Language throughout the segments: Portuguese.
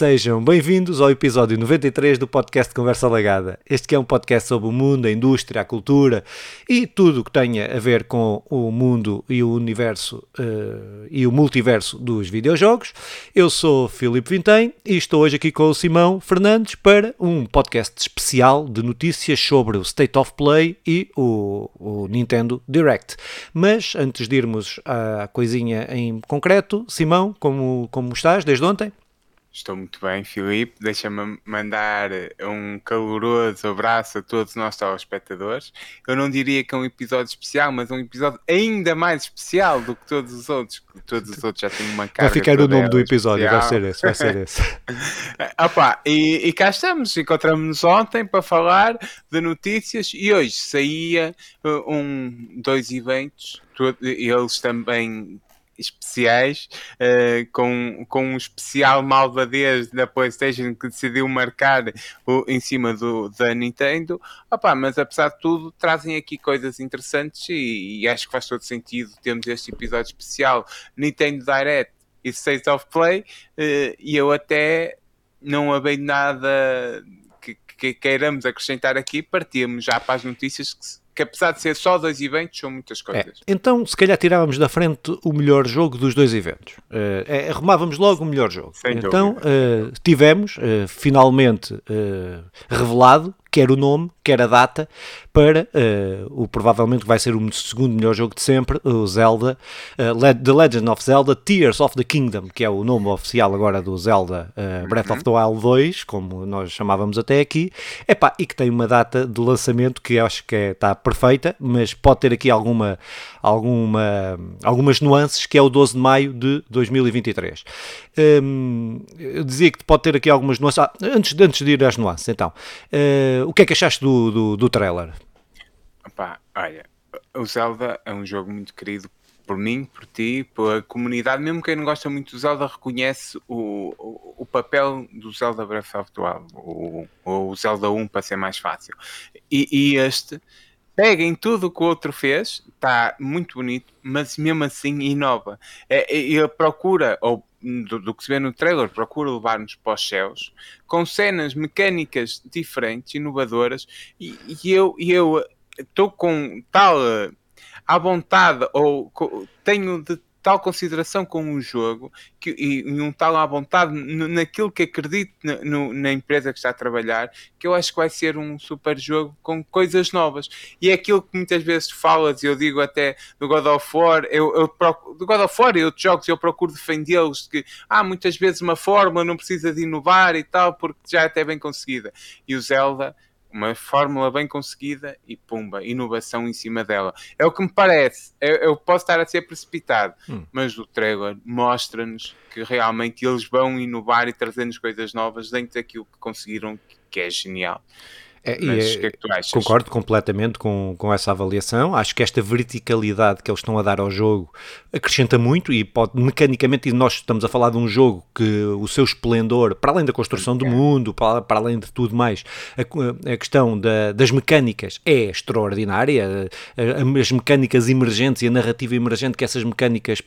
Sejam bem-vindos ao episódio 93 do podcast Conversa Lagada. Este que é um podcast sobre o mundo, a indústria, a cultura e tudo o que tenha a ver com o mundo e o universo uh, e o multiverso dos videojogos. Eu sou Filipe Vintém e estou hoje aqui com o Simão Fernandes para um podcast especial de notícias sobre o State of Play e o, o Nintendo Direct. Mas antes de irmos à coisinha em concreto, Simão, como, como estás desde ontem? Estou muito bem, Filipe. Deixa-me mandar um caloroso abraço a todos os nossos telespectadores. Eu não diria que é um episódio especial, mas um episódio ainda mais especial do que todos os outros. Todos os outros já têm uma cara. Vai ficar o nome do episódio, especial. vai ser esse, vai ser esse. Opa, e, e cá estamos, encontramos-nos ontem para falar de notícias e hoje saía uh, um, dois eventos, eles também especiais, uh, com, com um especial malvadez da PlayStation que decidiu marcar o, em cima do, da Nintendo. Opa, mas apesar de tudo, trazem aqui coisas interessantes e, e acho que faz todo sentido termos este episódio especial Nintendo Direct e State of Play. Uh, e eu até não havei nada que, que queiramos acrescentar aqui, partimos já para as notícias que que apesar de ser só dois eventos, são muitas coisas. É, então, se calhar tirávamos da frente o melhor jogo dos dois eventos. Uh, é, arrumávamos logo o melhor jogo. Sem então, uh, tivemos, uh, finalmente revelado, quer o nome, quer a data, para uh, o provavelmente vai ser o segundo melhor jogo de sempre, o Zelda, uh, The Legend of Zelda Tears of the Kingdom, que é o nome oficial agora do Zelda uh, Breath of the Wild 2, como nós chamávamos até aqui, Epá, e que tem uma data de lançamento que acho que é, está perfeita, mas pode ter aqui alguma, alguma, algumas nuances, que é o 12 de maio de 2023. Um, eu dizia que pode ter aqui algumas nuances. Ah, antes, antes de ir às nuances, então, uh, o que é que achaste do, do, do trailer? Opa, olha, o Zelda é um jogo muito querido por mim, por ti, pela comunidade, mesmo quem não gosta muito do Zelda reconhece o, o, o papel do Zelda Breath of the Wild, ou o Zelda 1 para ser mais fácil. E, e este pega em tudo o que o outro fez, está muito bonito, mas mesmo assim inova. É, ele procura, ou do, do, que se vê no trailer, procura levar-nos para os céus, com cenas mecânicas diferentes, inovadoras, e, e eu estou com tal à vontade, ou tenho de tal consideração com o jogo que, e, um tal à vontade naquilo que acredito na, no, na empresa que está a trabalhar, que eu acho que vai ser um super jogo com coisas novas. E é aquilo que muitas vezes falas, e eu digo até do God of War, eu, eu procuro, do God of War e outros jogos, eu procuro defendê-los que ah, muitas vezes uma fórmula não precisa de inovar e tal, porque já é até bem conseguida. E o Zelda uma fórmula bem conseguida e pumba, inovação em cima dela. É o que me parece. Eu, eu posso estar a ser precipitado, hum. mas o trailer mostra-nos que realmente eles vão inovar e trazer-nos coisas novas dentro daquilo que conseguiram, que é genial. É, Mas, é, que é que concordo completamente com, com essa avaliação. Acho que esta verticalidade que eles estão a dar ao jogo acrescenta muito e pode mecanicamente, e nós estamos a falar de um jogo que o seu esplendor, para além da construção do mundo, para, para além de tudo mais, a, a questão da, das mecânicas é extraordinária. As mecânicas emergentes e a narrativa emergente que essas mecânicas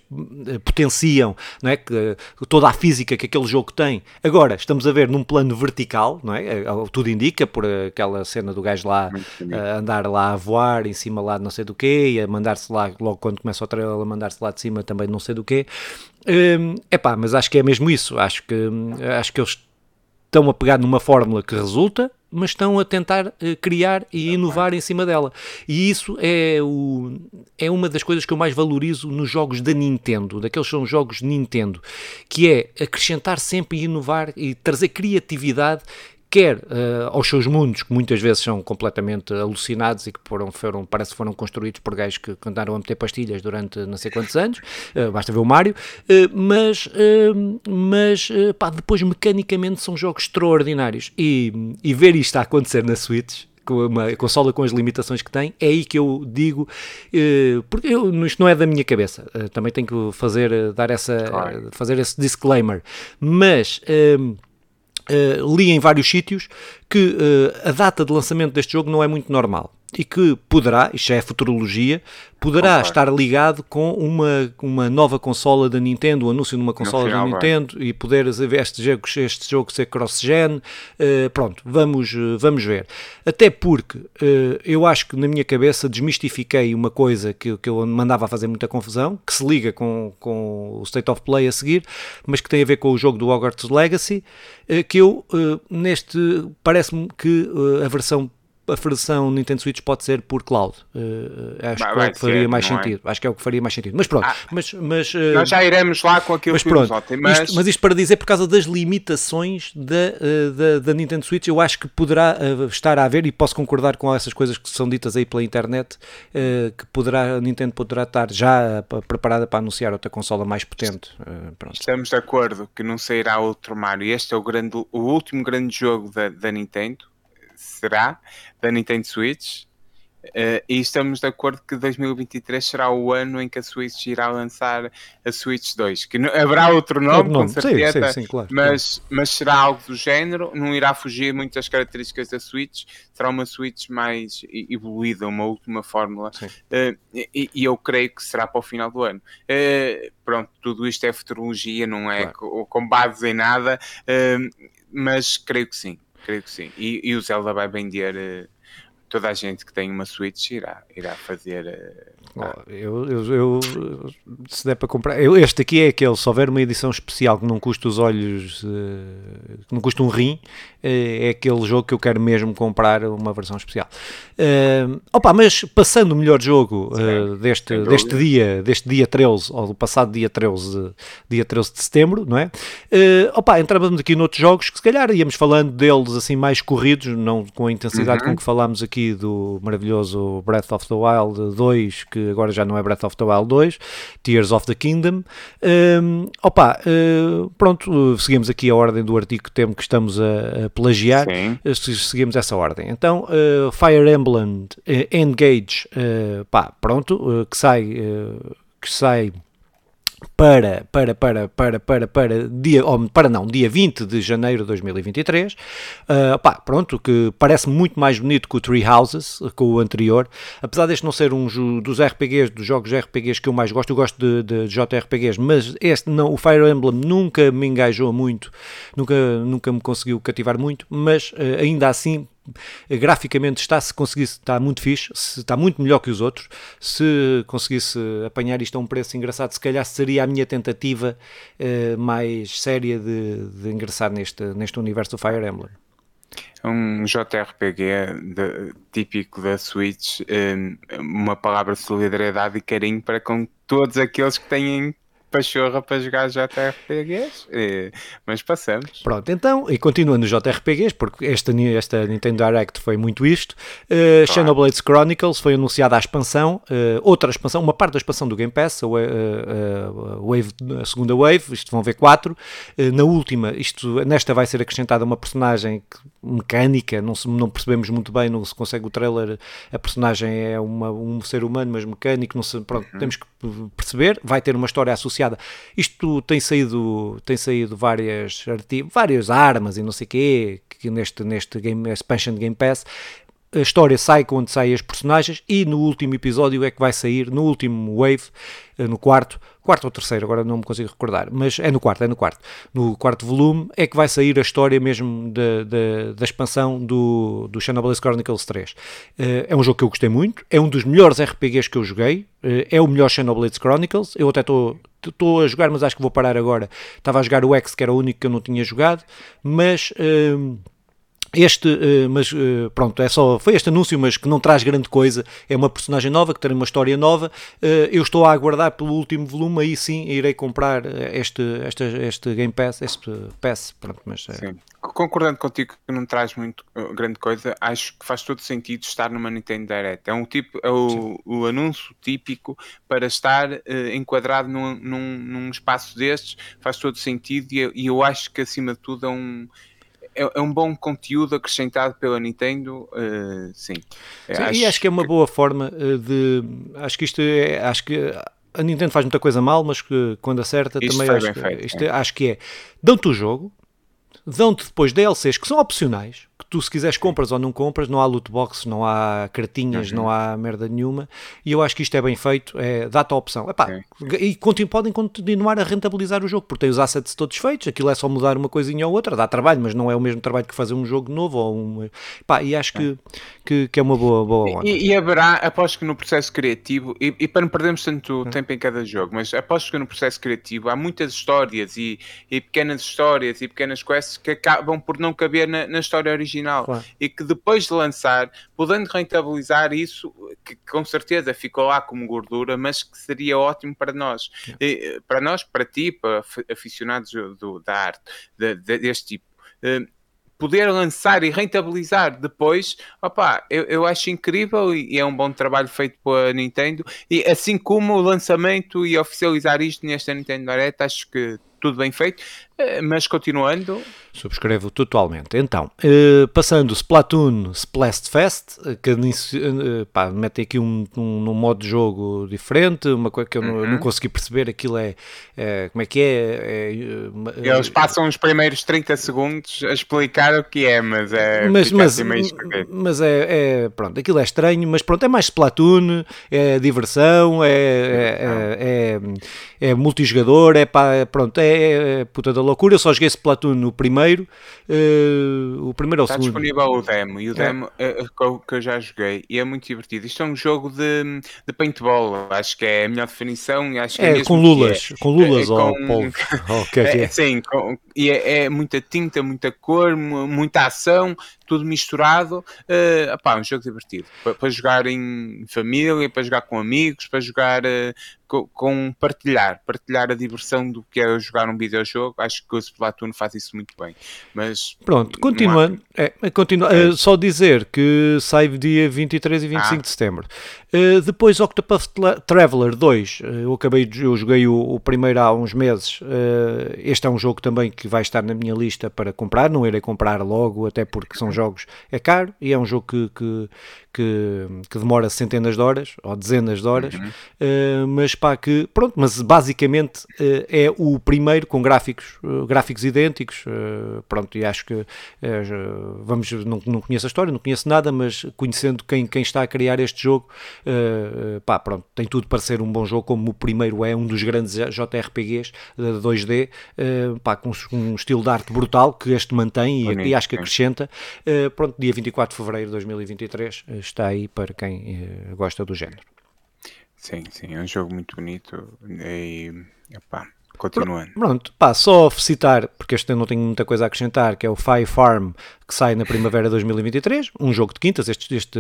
eh, potenciam, não é? Que, toda a física que aquele jogo tem. Agora, estamos a ver num plano vertical, não é? Eh, tudo indica por aquela aquela cena do gajo lá a andar lá a voar em cima lá de não sei do quê e a mandar-se lá, logo quando começa o trailer, a mandar-se lá de cima também não sei do quê. É um, pá, mas acho que é mesmo isso. Acho que, acho que eles estão a pegar numa fórmula que resulta, mas estão a tentar uh, criar e inovar em cima dela. E isso é, o, é uma das coisas que eu mais valorizo nos jogos da Nintendo, daqueles são jogos Nintendo, que é acrescentar sempre e inovar e trazer criatividade quer uh, aos seus mundos, que muitas vezes são completamente alucinados e que foram, foram parece que foram construídos por gajos que andaram a meter pastilhas durante não sei quantos anos, uh, basta ver o Mario, uh, mas, mas pá, depois mecanicamente são jogos extraordinários. E, e ver isto a acontecer na Switch com uma consola com as limitações que tem, é aí que eu digo, porque eu, isto não é da minha cabeça, também tenho que fazer, dar essa, claro. fazer esse disclaimer, mas Uh, li em vários sítios que uh, a data de lançamento deste jogo não é muito normal. E que poderá, isto já é futurologia, poderá estar ligado com uma, uma nova consola da Nintendo, o anúncio de uma consola da Nintendo e poder ver este jogo, este jogo ser cross-gen. Uh, pronto, vamos, vamos ver. Até porque uh, eu acho que na minha cabeça desmistifiquei uma coisa que, que eu mandava a fazer muita confusão, que se liga com, com o State of Play a seguir, mas que tem a ver com o jogo do Hogwarts Legacy, uh, que eu, neste, parece-me que a versão a versão Nintendo Switch pode ser por cloud. Uh, acho vai, que é o que faria ser, mais é? sentido. É? Acho que é o que faria mais sentido. Mas pronto, ah, mas, mas uh, nós já iremos lá com aquilo mas que pronto, ontem, mas... Isto, mas isto para dizer por causa das limitações da, da, da, Nintendo Switch, eu acho que poderá estar a haver e posso concordar com essas coisas que são ditas aí pela internet, que poderá a Nintendo poderá estar já preparada para anunciar outra consola mais potente. Estamos de acordo que não sairá outro Mario. Este é o grande, o último grande jogo da, da Nintendo será da Nintendo Switch. Uh, e estamos de acordo que 2023 será o ano em que a Switch irá lançar a Switch 2. Que haverá outro nome, nome. com certeza, sim, sim, sim, claro, mas, mas será algo do género, não irá fugir muito das características da Switch, será uma Switch mais evoluída, uma última fórmula, uh, e, e, eu creio que será para o final do ano. Uh, pronto, tudo isto é futurologia, não é claro. com base em nada, mas creio que sim creio que sim. E, e o Zelda vai vender uh, toda a gente que tem uma Switch irá, irá fazer. Uh, eu, eu, eu, se der para comprar, eu, este aqui é aquele. Se houver uma edição especial que não custa os olhos, uh, que não custa um rim, é aquele jogo que eu quero mesmo comprar uma versão especial. Uh, opa, mas passando o melhor jogo uh, deste, deste dia, deste dia 13, ou do passado dia 13, dia 13 de setembro, não é? Uh, opa, entramos aqui noutros jogos que se calhar íamos falando deles assim mais corridos, não com a intensidade uhum. com que falámos aqui do maravilhoso Breath of the Wild 2, que agora já não é Breath of the Wild 2, Tears of the Kingdom. Uh, opa, uh, pronto, seguimos aqui a ordem do artigo que temos que estamos a, a plagiar, Sim. Eh, seguimos essa ordem. Então, uh, Fire Emblem uh, Engage, pá, pronto, que sai, que sai para, para, para, para, para, para, dia, ou para não, dia 20 de janeiro de 2023, uh, pá, pronto, que parece muito mais bonito que o Three Houses, com o anterior, apesar deste não ser um dos RPGs, dos jogos RPGs que eu mais gosto, eu gosto de, de JRPGs, mas este não, o Fire Emblem nunca me engajou muito, nunca, nunca me conseguiu cativar muito, mas uh, ainda assim graficamente está se conseguisse está muito fixe, se, está muito melhor que os outros. Se conseguisse apanhar isto a um preço engraçado, se calhar seria a minha tentativa uh, mais séria de, de ingressar neste, neste universo do Fire Emblem. É um JRPG de, típico da Switch, um, eh, uma palavra de solidariedade e carinho para com todos aqueles que têm pachorra para jogar JRPGs, e, mas passamos. Pronto, então, e continua nos JRPGs, porque esta, esta Nintendo Direct foi muito isto. Uh, claro. Xenoblade Chronicles foi anunciada a expansão, uh, outra expansão, uma parte da expansão do Game Pass, a, uh, wave, a segunda Wave, isto vão ver quatro. na última, isto, nesta vai ser acrescentada uma personagem mecânica, não, se, não percebemos muito bem, não se consegue o trailer, a personagem é uma, um ser humano, mas mecânico, não se, pronto, uhum. temos que perceber, vai ter uma história associada Isto tem saído, tem saído várias, várias armas e não sei o quê, que neste, neste game, expansion de Game Pass, a história sai quando saem as personagens e no último episódio é que vai sair, no último wave, eh, no quarto, quarto ou terceiro, agora não me consigo recordar, mas é no quarto, é no quarto. No quarto volume é que vai sair a história mesmo da expansão do, do Xenoblade Chronicles 3. Eh, é um jogo que eu gostei muito, é um dos melhores RPGs que eu joguei, eh, é o melhor Xenoblade Chronicles, eu até estou estou a jogar, mas acho que vou parar agora. Estava a jogar o X, que era o único que eu não tinha jogado, mas este, uh, mas uh, pronto, é só, foi este anúncio, mas que não traz grande coisa. É uma personagem nova, que tem uma história nova. Uh, eu estou a aguardar pelo último volume, aí sim irei comprar este, este, este Game Pass, este Pass. Pronto, mas, sim. Concordando contigo que não traz muito grande coisa, acho que faz todo sentido estar numa Nintendo Direct. É, um tipo, é o, o anúncio típico para estar enquadrado num, num, num, espaço destes, faz todo sentido e, e eu acho que acima de tudo é um é, é, um bom conteúdo acrescentado pela Nintendo, uh, sim. sim acho e acho que é uma boa forma eh, de. Acho que isto é. Acho que a Nintendo faz muita coisa mal, mas que quando acerta isto também acho, feito, isto é. acho que é. Dão-te o jogo, dão-te depois DLCs que são opcionais, tu se quiseres compras ou não compras, não há loot box, não há cartinhas, uhum. não há merda nenhuma, e eu acho que isto é bem feito, é, dá-te a opção. Epá, e continu, podem continuar a rentabilizar o jogo, porque tem os assets todos feitos, aquilo é só mudar uma coisinha ou outra, dá trabalho, mas não é o mesmo trabalho que fazer um jogo novo ou um, epá, e acho que, que, que, é uma boa, boa e, e, haverá, aposto que no processo criativo, e, e para não perdermos tanto uhum. tempo em cada jogo, mas aposto que no processo criativo há muitas histórias e, e pequenas histórias e pequenas quests que acabam por não caber na, na história original claro. e que depois de lançar, podendo rentabilizar isso, que com certeza ficou lá como gordura, mas que seria ótimo para nós, e, para nós, para ti, para aficionados do, da arte de, de, deste tipo. Uh, poder lançar e rentabilizar depois, opa, eu, eu acho incrível e, e, é um bom trabalho feito pela Nintendo. E assim como o lançamento e oficializar isto nesta Nintendo Direct, acho que tudo bem feito. Eh, mas continuando. Subscrevo totalmente. Então, uh, passando Splatoon Splast Fest, eh, que uh, pá, mete aqui um, um, um, modo de jogo diferente, uma coisa que eu uhum. não, não, consegui perceber, aquilo é, é como é que é? é Eles passam os primeiros 30 segundos a explicar o que é, mas é mas, mas, assim mas é, é, pronto, aquilo é estranho, mas pronto, é mais Splatoon, é diversão, é, é, é, é multijogador, é pá, pronto, é, é puta da loucura. Eu só joguei Splatoon no primeiro, uh, o primeiro ou o Está segundo. disponível o demo, e o é. demo é, que eu já joguei, e é muito divertido. Isto é um jogo de, de paintball, acho que é a melhor definição. Acho que é, é com lulas, é. com lulas é, ou com... oh, que é, é, Sim, com... e é, é, muita tinta, muita cor, muita ação, tudo misturado. Uh, eh, opá, um jogo divertido para, para, jogar em família, para jogar com amigos, para jogar uh, com, com, partilhar, partilhar a diversão do que é jogar um videojogo. Acho que o Splatoon faz isso muito bem. Mas pronto, continuando, há... é, continua, é. Uh, só dizer que sai dia 23 e 25 ah. de setembro. Uh, depois Octopath Traveler 2, eu acabei eu joguei o, o primeiro há uns meses. este é um jogo também que vai estar na minha lista para comprar, não irei comprar logo, até porque são jogos é caro e é um jogo que, que, que, que demora centenas de horas ou dezenas de horas, uhum. uh, mas pá, que pronto, mas basicamente uh, é o primeiro com gráficos, uh, gráficos idênticos, pronto, e acho que vamos, não, não conheço a história, não conheço nada, mas conhecendo quem, quem está a criar este jogo, pá, pronto, tem tudo para ser um bom jogo, como o primeiro é um dos grandes JRPGs de 2D, pá, com um estilo de arte brutal que este mantém e, e acho que acrescenta. Pronto, dia 24 de fevereiro de 2023 está aí para quem uh, gosta do género. Sim, sim, é um jogo muito bonito e epá, continuando. Pronto, pá, só citar, porque este eu não tenho muita coisa a acrescentar, que é o Fire Farm, que sai na primavera de 2023, um jogo de quintas, este, este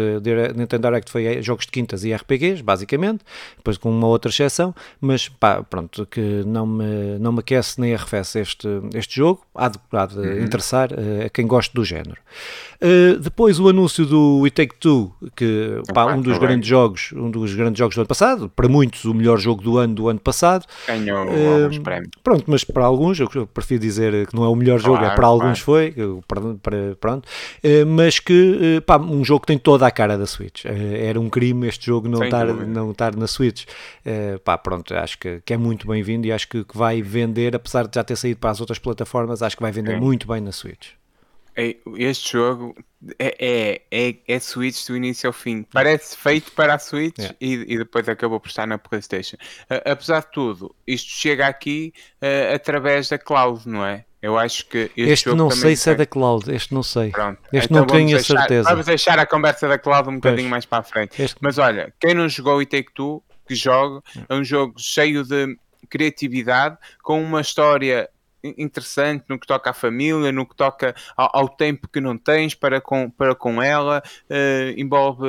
Nintendo Direct foi jogos de quintas e RPGs, basicamente, depois com uma outra exceção, mas pá, pronto, que não me, não me aquece nem arrefece este, este jogo, há de, há de uhum. interessar uh, a quem gosta do género. Uh, depois o anúncio do We Take Two, que pá, um dos grandes jogos, um dos grandes jogos do ano passado, para muitos o melhor jogo do ano do ano passado. Ganhou uh, alguns prémios. Pronto, mas para alguns, eu prefiro dizer que não é o melhor jogo, é para alguns foi, para, para, pronto, uh, mas que pá, um jogo que tem toda a cara da Switch. era um crime este jogo não estar, não estar na Switch. pá, pronto, acho que, que é muito bem-vindo e acho que, que, vai vender, apesar de já ter saído para as outras plataformas, acho que vai vender muito bem na Switch. Este jogo é, é, é, é Switch do início ao fim. Parece feito para a Switch yeah. e, e, depois acabou por estar na PlayStation. Uh, apesar de tudo, isto chega aqui uh, através da cloud, não é? Eu acho que este, este não sei se é da cloud, este não sei. Pronto. Este então não tenho a certeza. Vamos deixar a conversa da cloud um bocadinho pois. mais para a frente. Este... Mas olha, quem não jogou e Take Two, que joga, é um jogo cheio de criatividade, com uma história interessante no que toca à família, no que toca ao, ao tempo que não tens para com, para com ela, uh, envolve.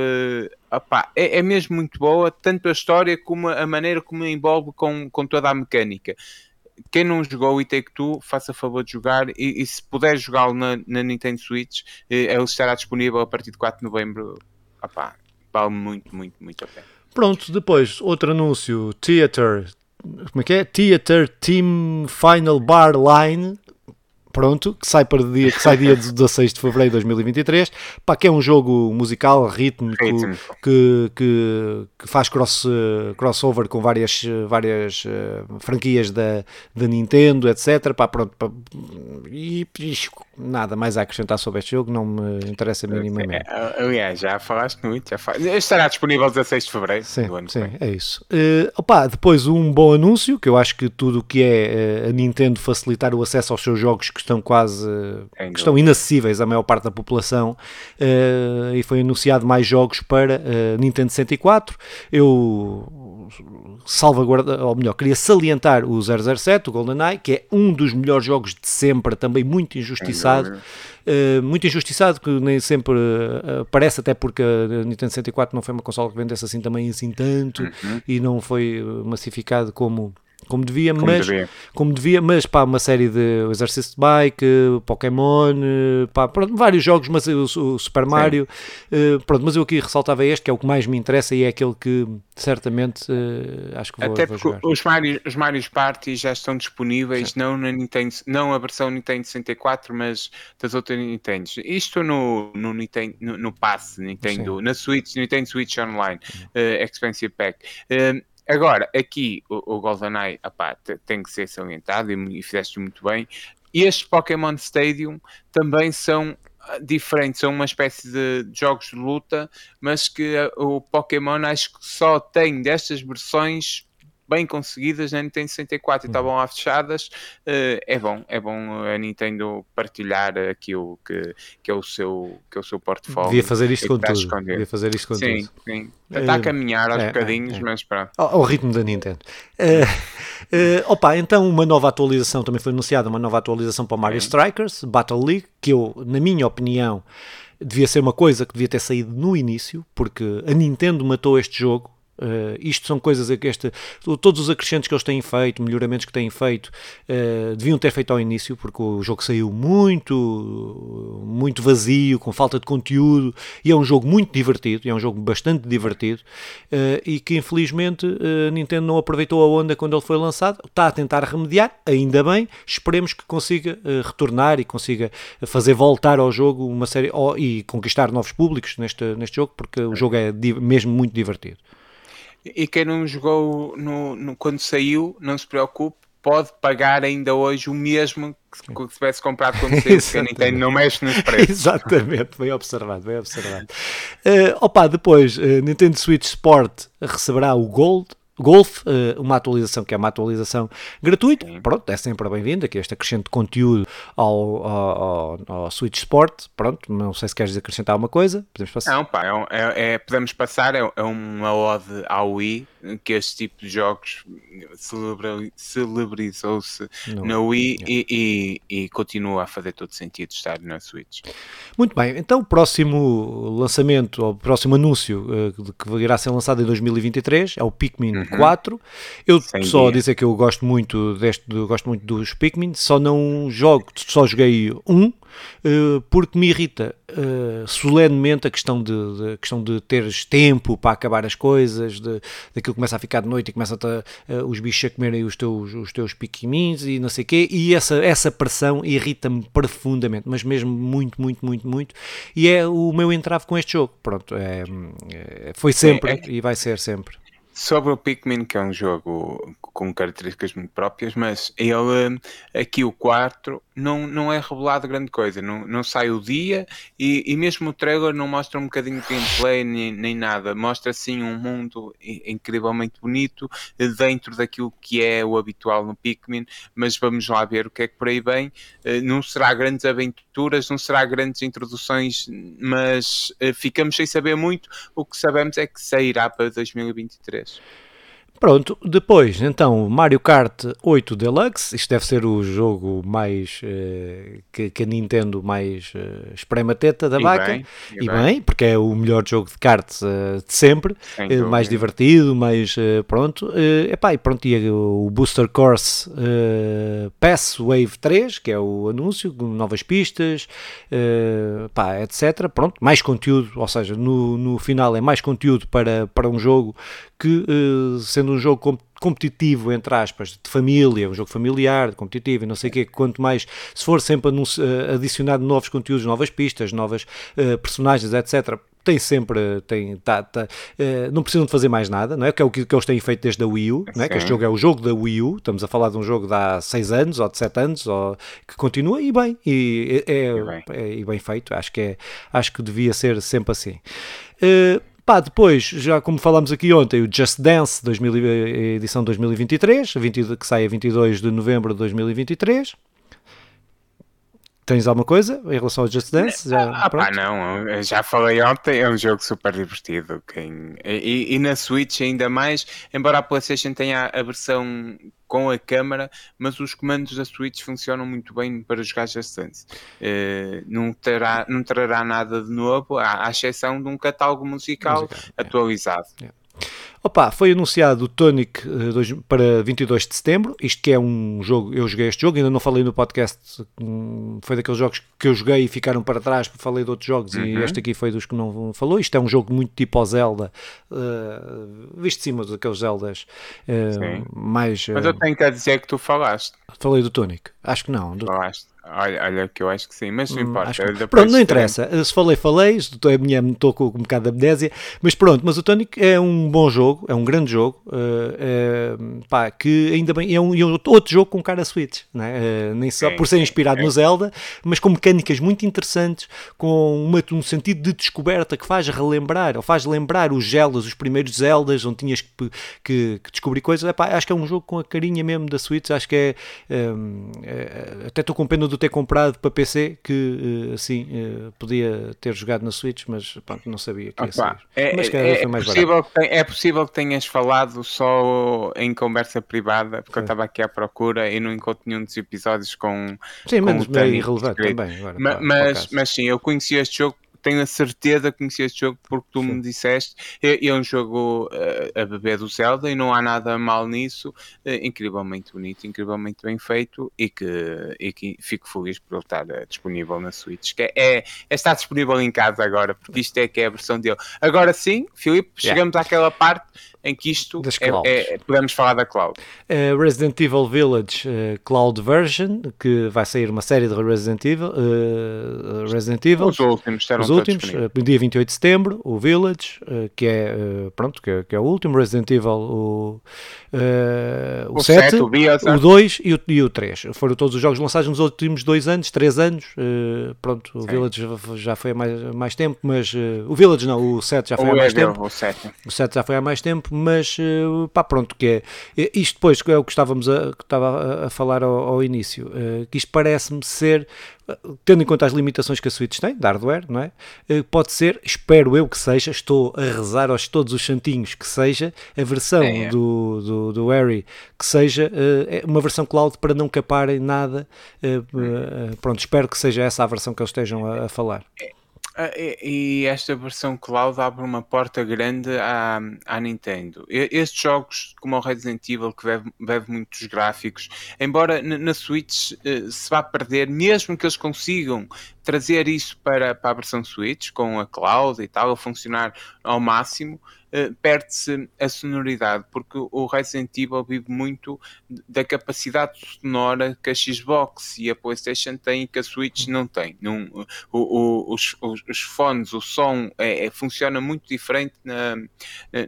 Opá, é, é, mesmo muito boa, tanto a história como a maneira como envolve com, com toda a mecânica. Quem não jogou e Take Two, faça favor de jogar e, e se puder jogá-lo na, na, Nintendo Switch, eh, ele estará disponível a partir de 4 de novembro. Opá, vale muito, muito, muito a pena. Pronto, depois outro anúncio: Theater como é que é? Theater Team Final Bar Line. Pronto, que sai, para dia, que sai dia 16 de fevereiro de 2023, pá, que é um jogo musical, rítmico, que, que, que, faz cross, crossover com várias, várias uh, franquias da, da Nintendo, etc. Pá, pronto, pá, e, e, nada mais a acrescentar sobre este jogo, não me interessa minimamente. É, aliás, já falaste muito, já falaste. estará disponível 16 de fevereiro sim, do ano Sim, é isso. Uh, opa, depois um bom anúncio, que eu acho que tudo o que é uh, a Nintendo facilitar o acesso aos seus jogos que estão quase que estão inacessíveis à maior parte da população uh, e foi anunciado mais jogos para uh, Nintendo 64 eu salvaguarda, ou melhor, queria salientar o 007, o GoldenEye, que é um dos melhores jogos de sempre, também muito injustiçado. uh, muito injustiçado, que nem sempre aparece, até porque a Nintendo 64 não foi uma console que vendesse assim também assim tanto uhum. e não foi massificado como como devia, como mas devia. como devia, mas pá, uma série de Exercício de Bike, Pokémon, pá, pronto, vários jogos, mas o, Super Mario, uh, pronto, mas eu aqui ressaltava este, que é o que mais me interessa e é aquele que certamente uh, acho que vou, Até vou porque jogar. os Mario, os Mario Party já estão disponíveis, Sim. não na Nintendo, não a versão Nintendo 64, mas das outras Nintendo. Isto no, no Nintendo, no, no Pass Nintendo, Sim. na Switch, Nintendo Switch Online, uh, Expensive Pack. Uh, Agora, aqui o, o GoldenEye apá, tem que ser salientado e, e fizeste muito bem. E estes Pokémon Stadium também são ah, diferentes, são uma espécie de jogos de luta, mas que ah, o Pokémon acho que só tem destas versões bem conseguidas na Nintendo 64 e estavam uhum. lá fechadas, uh, é bom, é bom a Nintendo partilhar aquilo que, que, é, o seu, que é o seu portfólio. Devia fazer isto com tudo. Devia fazer isto com sim, tudo. Sim, está a eh, caminhar aos é, bocadinhos, é, é. mas pronto. Ao, ao, ritmo da Nintendo. Uh, uh, opa, então uma nova atualização também foi anunciada, uma nova atualização para o Mario Strikers, Battle League, que eu, na minha opinião, devia ser uma coisa que devia ter saído no início, porque a Nintendo matou este jogo Uh, isto são coisas que este, todos os acrescentos que eles têm feito, melhoramentos que têm feito, uh, deviam ter feito ao início, porque o jogo saiu muito, muito vazio, com falta de conteúdo, e é um jogo muito divertido, é um jogo bastante divertido, uh, e que infelizmente a Nintendo não aproveitou a onda quando ele foi lançado, está a tentar remediar, ainda bem, esperemos que consiga retornar e consiga fazer voltar ao jogo uma série, oh, e conquistar novos públicos neste, neste jogo, porque o jogo é mesmo muito divertido. E quem não jogou no, no, quando saiu, não se preocupe, pode pagar ainda hoje o mesmo que se tivesse comprado quando saiu, porque a Nintendo não mexe nos preços. Exatamente, bem observado, bem observado. Uh, opa, depois, uh, Nintendo Switch Sport receberá o Gold, Golf, eh, uma atualização que é uma atualização gratuita, pronto, é sempre bem-vinda, que é este acrescente conteúdo ao, ao, ao, Switch Sport, pronto, não sei se queres acrescentar alguma coisa, podemos passar. Não, pá, é, é, é podemos passar, é, é, uma ode ao Wii, que este tipo de jogos celebrizou-se na Wii e, e, e, continua a fazer todo sentido estar na Switch. Muito bem, então o próximo lançamento, ou o próximo anúncio uh, que irá ser lançado em 2023 é o Pikmin uhum. 4. Eu Sem só dia. dizer que eu gosto muito deste, gosto muito dos Pikmin, só não jogo, só joguei um, porque me irrita uh, solenemente a questão de, de, a questão de teres tempo para acabar as coisas, de, daquilo começa a ficar de noite e começa a, uh, os bichos a comerem os teus, os teus piquimins e não sei o quê, e essa, essa pressão irrita-me profundamente, mas mesmo muito, muito, muito, muito, e é o meu entrave com este jogo, pronto, é, é foi sempre é, é, e vai ser sempre. Sobre o Pikmin, que é um jogo com características muito próprias, mas ele, aqui o 4, não, não é revelado grande coisa, não, não sai o dia e, e mesmo o trailer não mostra um bocadinho de gameplay nem, nem nada, mostra sim um mundo incrivelmente bonito dentro daquilo que é o habitual no Pikmin, mas vamos lá ver o que é que por aí vem. Eh, não será grandes aventuras, não será grandes introduções, mas eh, ficamos sem saber muito. O que sabemos é que sairá para 2023. is. Pronto, depois então Mario Kart 8 Deluxe, isto deve ser o jogo mais uh, que, que, a Nintendo mais uh, esprema teta da e vaca, bem, e, e bem. bem. porque é o melhor jogo de karts uh, de sempre, uh, mais divertido, mais pronto, uh, epá, e pronto, e o Booster Course Pass Wave 3, que é o anúncio, novas pistas, pá, etc, pronto, mais conteúdo, ou seja, no, no final é mais conteúdo para, para um jogo que, uh, sendo um jogo com competitivo, entre aspas, de família, um jogo familiar, competitivo e não sei o quê, quanto mais, se for sempre uh, adicionado novos conteúdos, novas pistas, novas uh, personagens, etc., tem sempre, tem, tá, tá, uh, não precisam de fazer mais nada, não é? Que é o que, que eles têm feito desde a Wii U, não é? que este jogo é o jogo da Wii U, estamos a falar de um jogo de há 6 anos ou de 7 anos, ou, que continua e bem, e, é, e bem. É, e bem feito, acho que, é, acho que devia ser sempre assim. Uh, Pá, depois, já como falámos aqui ontem, o Just Dance 2000, edição 2023, 20, que sai a 22 de novembro de 2023. Tens alguma coisa em relação ao Just Dance? Já, ah, pá, não, já falei ontem, é um jogo super divertido. Quem... E, e, na Switch ainda mais, embora a PlayStation tenha a versão com a câmera, mas os comandos da Switch funcionam muito bem para jogar Just Dance. Uh, não, terá, não trará nada de novo, à, à exceção de um catálogo musical, musical atualizado. Yeah. Opa, foi anunciado o Tonic uh, para 22 de setembro. Isto que é um jogo, eu joguei este jogo, ainda não falei no podcast. Um, foi daqueles jogos que eu joguei e ficaram para trás, porque falei de outros jogos uhum. e este aqui foi dos que não falou. Isto é um jogo muito tipo ao Zelda, uh, visto de cima daqueles Zeldas uh, mais. Mas eu tenho que dizer que tu falaste. Falei do Tonic, acho que não. Do... Falaste. Olha, olha, que eu acho que sim, mas não hum, importa. Que... Pronto, não interessa. Se falei, falei. Estou, a minha estou com um bocado de amnésia. Mas pronto, mas o Tonic é um bom jogo, é um grande jogo. Uh, uh, pá, que ainda bem. É um, é outro jogo com cara Switch, né? Uh, nem só sim, por ser inspirado sim. no Zelda, mas com mecânicas muito interessantes, com uma, um sentido de descoberta que faz relembrar, ou faz lembrar os Zeldas, os primeiros Zeldas, onde tinhas que, que, que descobrir coisas. Epá, acho que é um jogo com a carinha mesmo da Switch. Acho que é. é até estou com pena do do ter comprado para PC que assim podia ter jogado na Switch, mas pronto, não sabia que ia Opa, é, mas é, é, possível que tem, é possível que tenhas falado só em conversa privada, porque Sim. eu estava aqui à procura e não encontro nenhum dos episódios com. Sim, com mas é irrelevante também. Agora, mas, mas, mas sim, eu conheci este jogo tenho a certeza que conheci este jogo porque tu Sim. me disseste. É, é um jogo uh, a bebê do Zelda e não há nada mal nisso. Uh, incrivelmente bonito, incrivelmente bem feito e que, e que fico feliz por ele estar uh, disponível na Switch. Que é, é, está disponível em casa agora, porque isto é que é a versão dele. Agora sim, Filipe, chegamos yeah. àquela parte em que isto é, é, podemos falar da cloud. Uh, Resident Evil Village uh, Cloud Version, que vai sair uma série de Resident Evil. Uh, Resident Evil. Os últimos, Os últimos, dia 28 de setembro, o Village, que é pronto, que é, que, é, o último, Resident Evil, o, o, o 7, 7 o, o 2 e o, e o 3. Foram todos os jogos lançados nos últimos dois anos, três anos. pronto, o Sim. Village já foi há mais, mais tempo, mas o Village não, o 7 já foi o há mais tempo. O 7. o 7 já foi há mais tempo mas eh, pá, pronto, que é isto depois é o que estávamos a, que estava a, falar ao, ao início, uh, que isto parece-me ser tendo em conta as limitações que a Switch tem, de hardware, não é? Pode ser, espero eu que seja, estou a rezar aos todos os santinhos que seja, a versão é, é. Do, do, do Harry que seja uh, uma versão cloud para não caparem nada. Pronto, espero que seja essa a versão que eles estejam a, a falar. É. Ah, e esta versão cloud abre uma porta grande à, à Nintendo. Estes jogos, como o Resident Evil, que bebe, bebe muitos gráficos, embora na Switch uh, se vá perder, mesmo que eles consigam trazer isso para, para a versão Switch, com a cloud e tal, a funcionar ao máximo, eh, perde-se a sonoridade, porque o Resident Evil vive muito da capacidade sonora que a Xbox e a PlayStation têm e que a Switch não tem. Não, o, o, os, os, fones, o som é, é, funciona muito diferente na,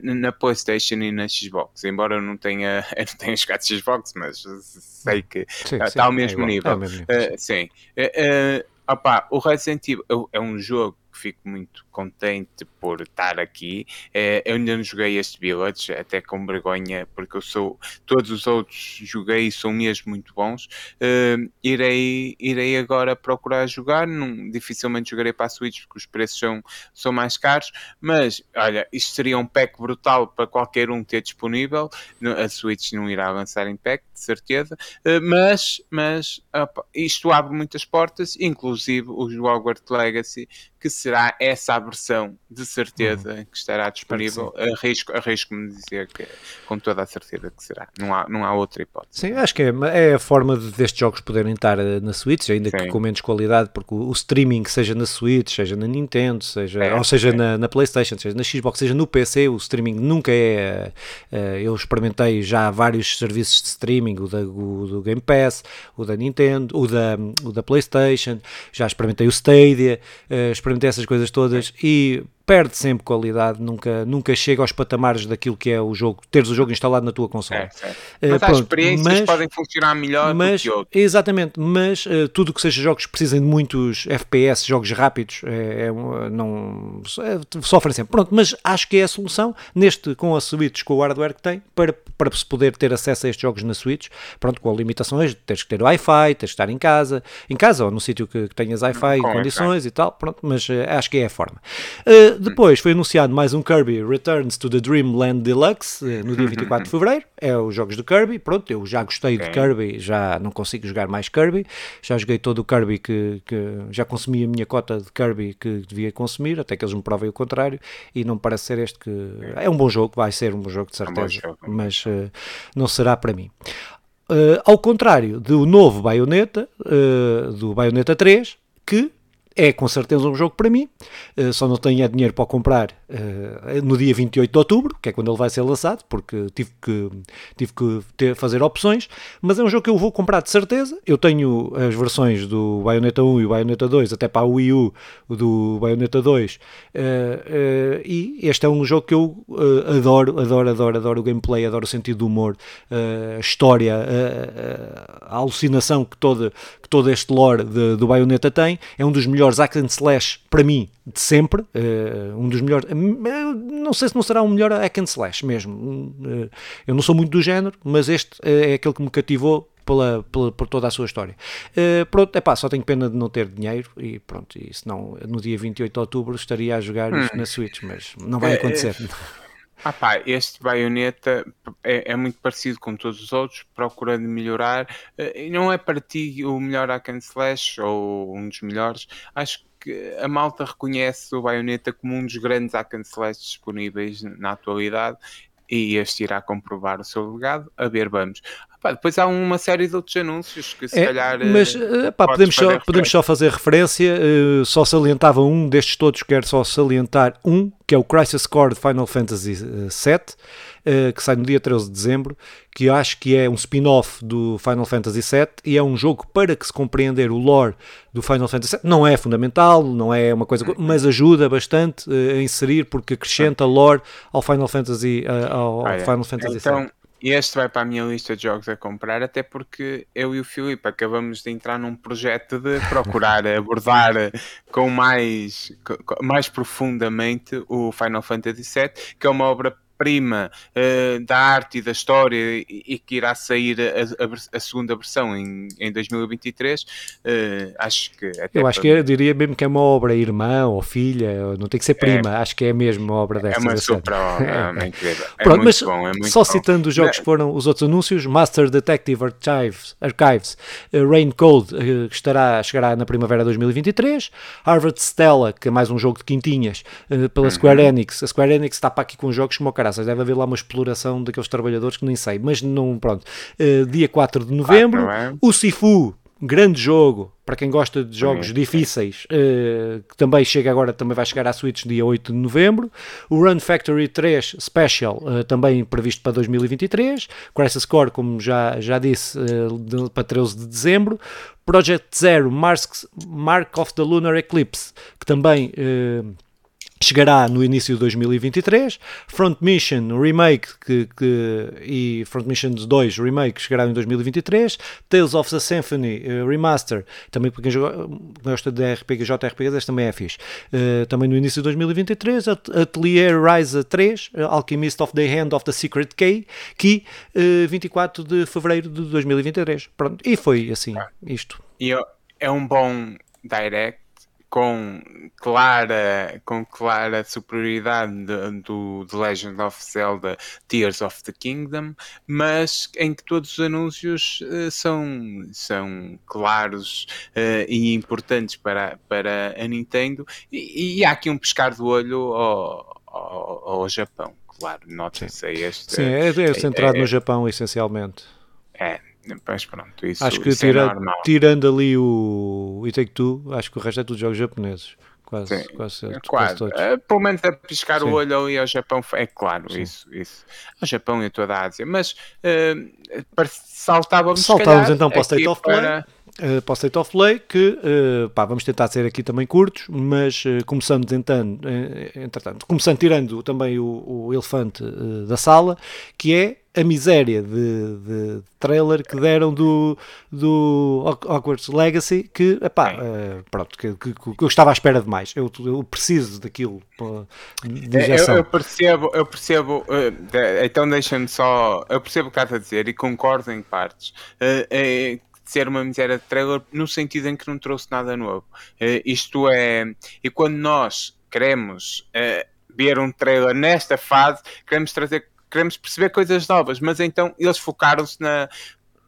na, na, PlayStation e na Xbox. Embora eu não tenha, eu não tenha jogado Xbox, mas sei que está, sim, ao mesmo é nível. É mesmo nível. Uh, sim. Uh, opa, o Resident Evil é um jogo que fico muito contente por estar aqui. É, eu ainda não joguei este Village, até com vergonha, porque eu sou. Todos os outros joguei e são mesmo muito bons. Uh, irei, irei agora procurar jogar. Dificilmente jogarei para a Switch porque os preços são, são mais caros. Mas olha, isto seria um pack brutal para qualquer um ter disponível. A Switch não irá lançar em pack, de certeza. Uh, mas mas opa, isto abre muitas portas, inclusive o Hogwarts Legacy, que será essa a versão de certeza uhum. que estará disponível, arrisco, arrisco-me dizer que com toda a certeza que será. Não há, não há outra hipótese. Sim, acho que é, é a forma de, destes jogos poderem estar eh, na Switch, ainda Sim. que com menos qualidade, porque o, o, streaming, seja na Switch, seja na Nintendo, seja, é, ou seja na, na, PlayStation, seja na Xbox, seja no PC, o streaming nunca é. Uh, eu experimentei já vários serviços de streaming, o, da, o do Game Pass, o da Nintendo, o da, o da PlayStation, já experimentei o Stadia, uh, experimentei essas coisas todas e perde sempre qualidade, nunca, nunca chega aos patamares daquilo que é o jogo, teres o jogo instalado na tua console. É, é. Mas uh, há experiências mas, podem funcionar melhor mas, do que. Exatamente, mas uh, tudo que seja jogos que precisem de muitos FPS, jogos rápidos, é, é não, é, sofrem sempre. Pronto, mas acho que é a solução, neste, com a Switch, com o hardware que tem, para, para se poder ter acesso a estes jogos na Switch, pronto, com limitações, tens que ter Wi-Fi, tens que estar em casa, em casa ou no sítio que, que tenhas Wi-Fi, em condições e tal, pronto, mas uh, acho que é a forma. Uh, depois foi anunciado mais um Kirby Returns to the Dreamland Deluxe eh, no dia 24 de Fevereiro. É os jogos do Kirby. Pronto, eu já gostei okay. de Kirby, já não consigo jogar mais Kirby. Já joguei todo o Kirby que, que, já consumi a minha cota de Kirby que devia consumir, até que eles me provem o contrário. E não parece ser este que. É um bom jogo, vai ser um bom jogo de certeza, é um mas uh, não será para mim. Uh, ao contrário do novo Bayonetta, uh, do Bayonetta 3, que é com certeza um jogo para mim, uh, só não tenho é dinheiro para comprar uh, no dia 28 de outubro, que é quando ele vai ser lançado, porque tive que, tive que ter, fazer opções, mas é um jogo que eu vou comprar de certeza. Eu tenho as versões do Bayonetta 1 e Bayonetta 2, até para a Wii U do Bayonetta 2, uh, e este é um jogo que eu adoro, adoro, adoro, adoro o gameplay, adoro o sentido do humor, a história, a alucinação que todo, que todo este lore de, do Bayonetta tem. É um dos melhores melhores hack and slash para mim de sempre, uh, um dos melhores, não sei se não será um melhor hack and slash mesmo, uh, eu não sou muito do género, mas este é aquele que me cativou pela, pela, por toda a sua história. Uh, pronto, epá, só tenho pena de não ter dinheiro e pronto, e senão no dia 28 de outubro estaria a jogar hum. isto na Switch, mas não vai acontecer. Ah pá, este baioneta é, é, muito parecido com todos os outros, procurando melhorar. Uh, não é para ti o melhor hack and slash ou um dos melhores. Acho que a malta reconhece o baioneta como um dos grandes hack and slash disponíveis na atualidade e este irá comprovar o seu legado. A ver, vamos. Pá, depois há uma série de outros anúncios que se é, calhar. Mas eh, pá, podemos, só, podemos só fazer referência, uh, só salientava um destes todos, quero só salientar um, que é o Crisis Core de Final Fantasy VII, que sai no dia 13 de dezembro, que eu acho que é um spin-off do Final Fantasy VII e é um jogo para que se compreender o lore do Final Fantasy VII. Não é fundamental, não é uma coisa, mas ajuda bastante uh, a inserir porque acrescenta lore ao Final Fantasy, ao, ao Final Fantasy então, VII. Este vai para a minha lista de jogos a comprar, até porque eu e o Filipe acabamos de entrar num projeto de procurar abordar com mais, mais profundamente o Final Fantasy VII, que é uma obra prima uh, da arte e da história e, e que irá sair a, a, a, segunda versão em, em 2023, uh, eh, acho que Eu acho que eu diria mesmo que é uma obra irmã ou filha, não tem que ser prima, é, acho que é mesmo uma obra dessa. É uma super obra, é, é incrível. É Pronto, mas bom, é só bom. citando os jogos que foram os outros anúncios, Master Detective Archives, Archives uh, Rain uh, que estará, chegará na primavera de 2023, Harvard Stella, que é mais um jogo de quintinhas, pela uhum. Square Enix. A Square Enix está para aqui com jogos como o caraças, deve haver lá uma exploração daqueles trabalhadores que nem sei, mas não, pronto. Uh, dia 4 de novembro, 4, é? o Sifu, grande jogo, para quem gosta de jogos difíceis, uh, que também chega agora, também vai chegar à Switch dia 8 de novembro. O Run Factory 3 Special, uh, também previsto para 2023. Crisis Core, como já, já disse, uh, de, para 13 de dezembro. Project Zero, Mark of the Lunar Eclipse, que também chegará no início de 2023. Front Mission Remake que, que, e Front Mission 2 Remake chegará em 2023. Tales of the Symphony uh, Remaster, também para quem gosta de RPG, JRPGs, este também é fixe. Uh, também no início de 2023. Atelier Rise 3, uh, Alchemist of the Hand of the Secret Key, que 24 de fevereiro de 2023. Pronto, e foi assim, isto. E é um bom direct com clara, com clara superioridade de, do The Legend of Zelda Tears of the Kingdom, mas em que todos os anúncios uh, são, são claros uh, e importantes para, para a Nintendo, e, e, há aqui um pescar do olho ao, ao, ao Japão, claro, nota-se este. Sim, é, é centrado é, no Japão essencialmente. É, mas pronto, isso, acho que isso tira, é tirando ali o It Take Two, acho que o resto é tudo jogos japoneses. Quase, Sim, quase, é quase, todos. Uh, pelo menos a piscar Sim. o olho ali ao Japão, é claro, Sim. isso, isso. Ao Japão e a toda a Ásia. Mas uh, saltávamos, saltávamos então para o State of Play. Para... Uh, para o State of Play, que uh, pá, vamos tentar ser aqui também curtos, mas uh, começamos então, entretanto, começando tirando também o, o elefante da sala, que é a miséria de, de, trailer que deram do, do Hogwarts Legacy, que, epá, uh, pronto, que, que, que, eu estava à espera de mais. Eu, eu preciso daquilo de eu, eu, percebo, eu percebo, uh, então deixa-me só, eu percebo o que estás a dizer e concordo em partes. Uh, ser uma miséria de trailer no sentido em que não trouxe nada novo. isto é, e quando nós queremos ver um trailer nesta fase, queremos trazer queremos perceber coisas novas, mas então eles focaram-se na.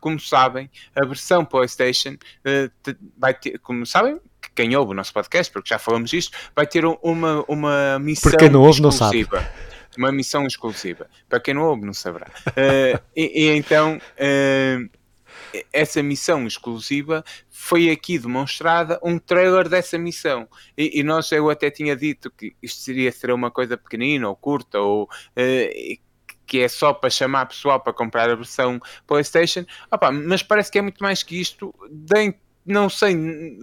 Como sabem, a versão PlayStation uh, vai ter, como sabem, quem ouve o nosso podcast, porque já falamos disto, vai ter uma, uma missão porque não ouve, exclusiva. Não sabe. Uma missão exclusiva. Para quem não ouve, não saberá. Uh, e, e, então, uh, essa missão exclusiva foi aqui demonstrada um trailer dessa missão. E, e, nós, eu até tinha dito que isto seria ser uma coisa pequenina ou curta, ou uh, que é só para chamar pessoal para comprar a versão PlayStation, opa, mas parece que é muito mais que isto. Não sei,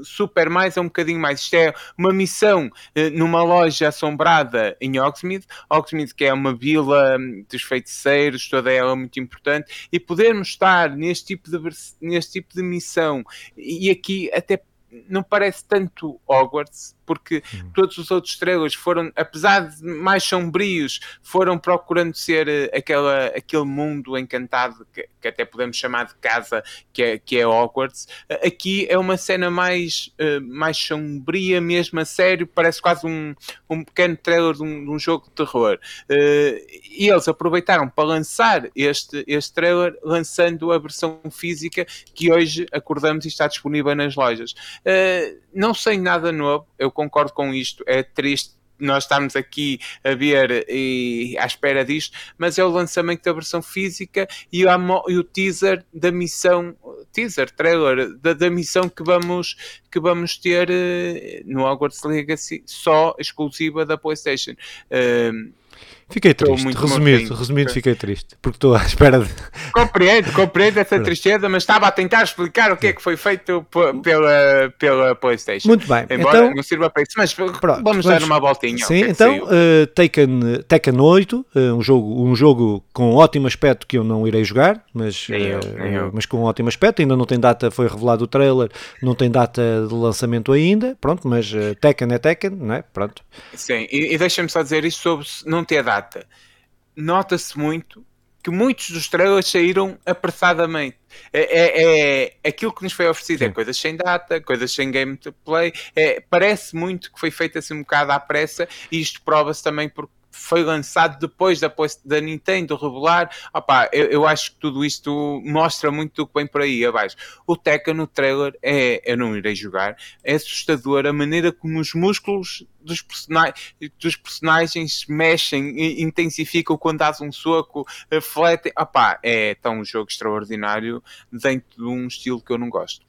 super mais, é um bocadinho mais. Isto é uma missão eh, numa loja assombrada em Hogsmeade, Hogsmeade que é uma vila hum, dos feiticeiros, toda ela muito importante, e podermos estar neste tipo de, neste tipo de missão, e aqui até não parece tanto Hogwarts, porque uhum. todos os outros trailers foram, apesar de mais sombrios, foram procurando ser uh, aquela, aquele mundo encantado que, que, até podemos chamar de casa, que é, que é Hogwarts. Uh, aqui é uma cena mais, uh, mais sombria, mesmo a sério, parece quase um, um pequeno trailer de um, de um jogo de terror. e eles aproveitaram para lançar este, este trailer, lançando a versão física que hoje acordamos e está disponível nas lojas. não sei nada novo, eu concordo com isto, é triste nós estamos aqui a ver e à espera disto, mas é o lançamento da versão física e, e o teaser da missão, teaser, trailer da, da, missão que vamos, que vamos ter uh, no Hogwarts Legacy, só exclusiva da PlayStation. Fiquei triste, resumido, resumido fiquei triste, porque estou à espera de... Compreendo, compreendo essa tristeza, mas estava a tentar explicar o que é que foi feito pela, pela Playstation. Muito bem. Embora então, não sirva para isso, mas pronto, vamos, vamos dar uma voltinha. Sim, então, uh, Taken, Taken 8, uh, um, jogo, um jogo com ótimo aspecto que eu não irei jogar, mas, eu, uh, mas com ótimo aspecto, ainda não tem data, foi revelado o trailer, não tem data de lançamento ainda, pronto, mas uh, Tekken é Tekken, não é? Pronto. Sim, e, e deixa-me só dizer isso sobre não ter data data, nota-se muito que muitos dos trailers saíram apressadamente. É, é, é, aquilo que nos foi oferecido é Sim. é coisas sem data, coisas sem gameplay. É, parece muito que foi feito assim um bocado à pressa, e isto prova-se também por foi lançado depois da, da Nintendo revelar. Opa, eu, eu, acho que tudo isto mostra muito do que vem por aí abaixo. O Tekken no trailer é, eu não irei jogar, é assustador a maneira como os músculos dos, person dos personagens mexem, intensificam quando dás um soco, fletem. Opa, é tão um jogo extraordinário dentro de um estilo que eu não gosto.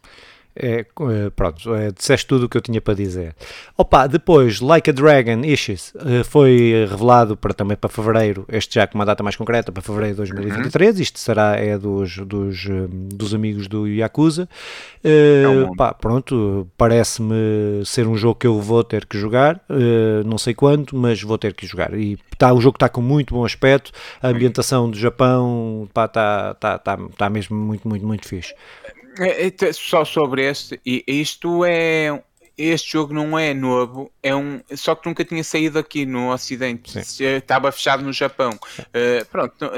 É, é, pronto, é, disseste tudo o que eu tinha para dizer. Opa, depois, Like a Dragon Issues eh, foi revelado para, também para fevereiro, este já com uma data mais concreta, para fevereiro de 2023. Uhum. Isto será é dos, dos, eh, dos amigos do Yakuza. Uh, é pá, pronto, parece-me ser um jogo que eu vou ter que jogar, uh, não sei quando, mas vou ter que jogar. E tá, o jogo está com muito bom aspecto, a ambientação do Japão está tá, tá, tá, tá mesmo muito, muito, muito fixe. É, é, só sobre este, isto é, este jogo não é novo, é um, só que nunca tinha saído aqui no Ocidente, Sim. estava fechado no Japão. Uh, pronto,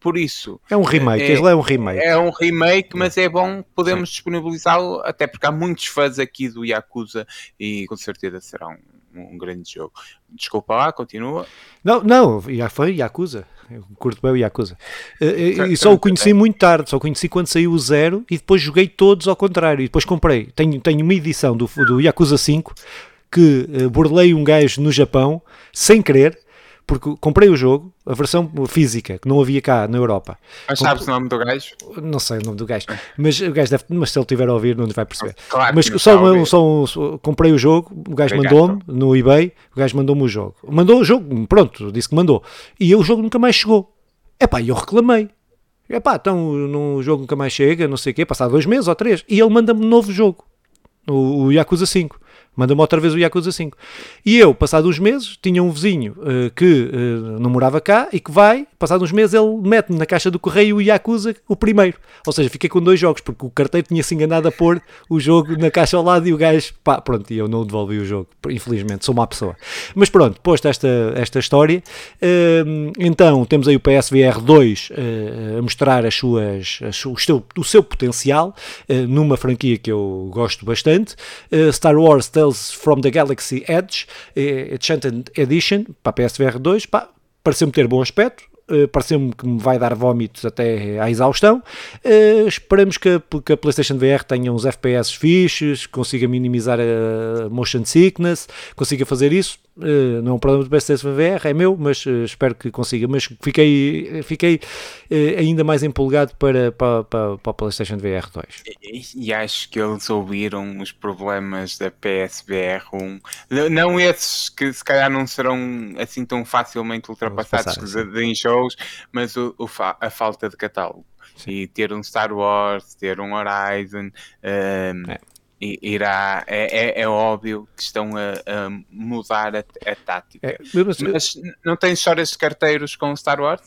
por isso. É um remake, é, é um remake. É um remake, mas é bom, podemos disponibilizá-lo, até porque há muitos fãs aqui do Yakuza e com certeza será um, um grande jogo. Desculpa lá, continua. Não, não, já foi Yakuza. Eu curto bem o Yakuza. Uh, e só o conheci muito tarde, só o conheci quando saiu o zero e depois joguei todos ao contrário. E depois comprei. Tenho, tenho uma edição do, do Yakuza 5 que uh, burlei um gajo no Japão sem querer porque comprei o jogo, a versão física, que não havia cá na Europa. Mas sabes o nome do gajo? Não sei o nome do gajo, mas o gajo deve, mas se ele tiver a ouvir não vai perceber. Claro mas só, um, só um, comprei o jogo, o gajo mandou-me no eBay, o gajo mandou-me o jogo. Mandou o jogo, pronto, disse que mandou. E o jogo nunca mais chegou. Epá, e eu reclamei. Epá, então o jogo nunca mais chega, não sei o quê, passado dois meses ou três. E ele manda-me um novo jogo, o, o Yakuza 5. Manda-me outra vez o Yakuza 5. E eu, passados uns meses, tinha um vizinho uh, que uh, não morava cá e que vai, passados uns meses, ele mete-me na caixa do correio o Yakuza, o primeiro. Ou seja, fiquei com dois jogos, porque o carteiro tinha-se enganado a pôr o jogo na caixa ao lado e o gajo, pá, pronto, e eu não devolvi o jogo, infelizmente, sou má pessoa. Mas pronto, posto esta, esta história, uh, então temos aí o PSVR 2 a mostrar as suas, as, o, seu, o seu potencial numa franquia que eu gosto bastante. Star Wars Tales from the Galaxy Edge, eh, Enchanted Edition, para PSVR 2, pá, pareceu-me ter bom aspecto, Uh, pareceu-me que me vai dar vómitos até à exaustão. Uh, esperamos que a, que a, PlayStation VR tenha uns FPS fixes, consiga minimizar a motion sickness, consiga fazer isso. Uh, não é um problema do PlayStation VR, é meu, mas uh, espero que consiga. Mas fiquei, fiquei uh, ainda mais empolgado para, para, para, para a PlayStation VR 2. E, e, acho que eles ouviram os problemas da PSVR 1. Não esses que se calhar não serão assim tão facilmente ultrapassados em shows, mas o, o fa a falta de catálogo. Sim. E ter um Star Wars, ter um Horizon. Um, é irá, é, é, é, óbvio que estão a, a mudar a, a tática. É, mas, mas não tem histórias de carteiros com Star Wars?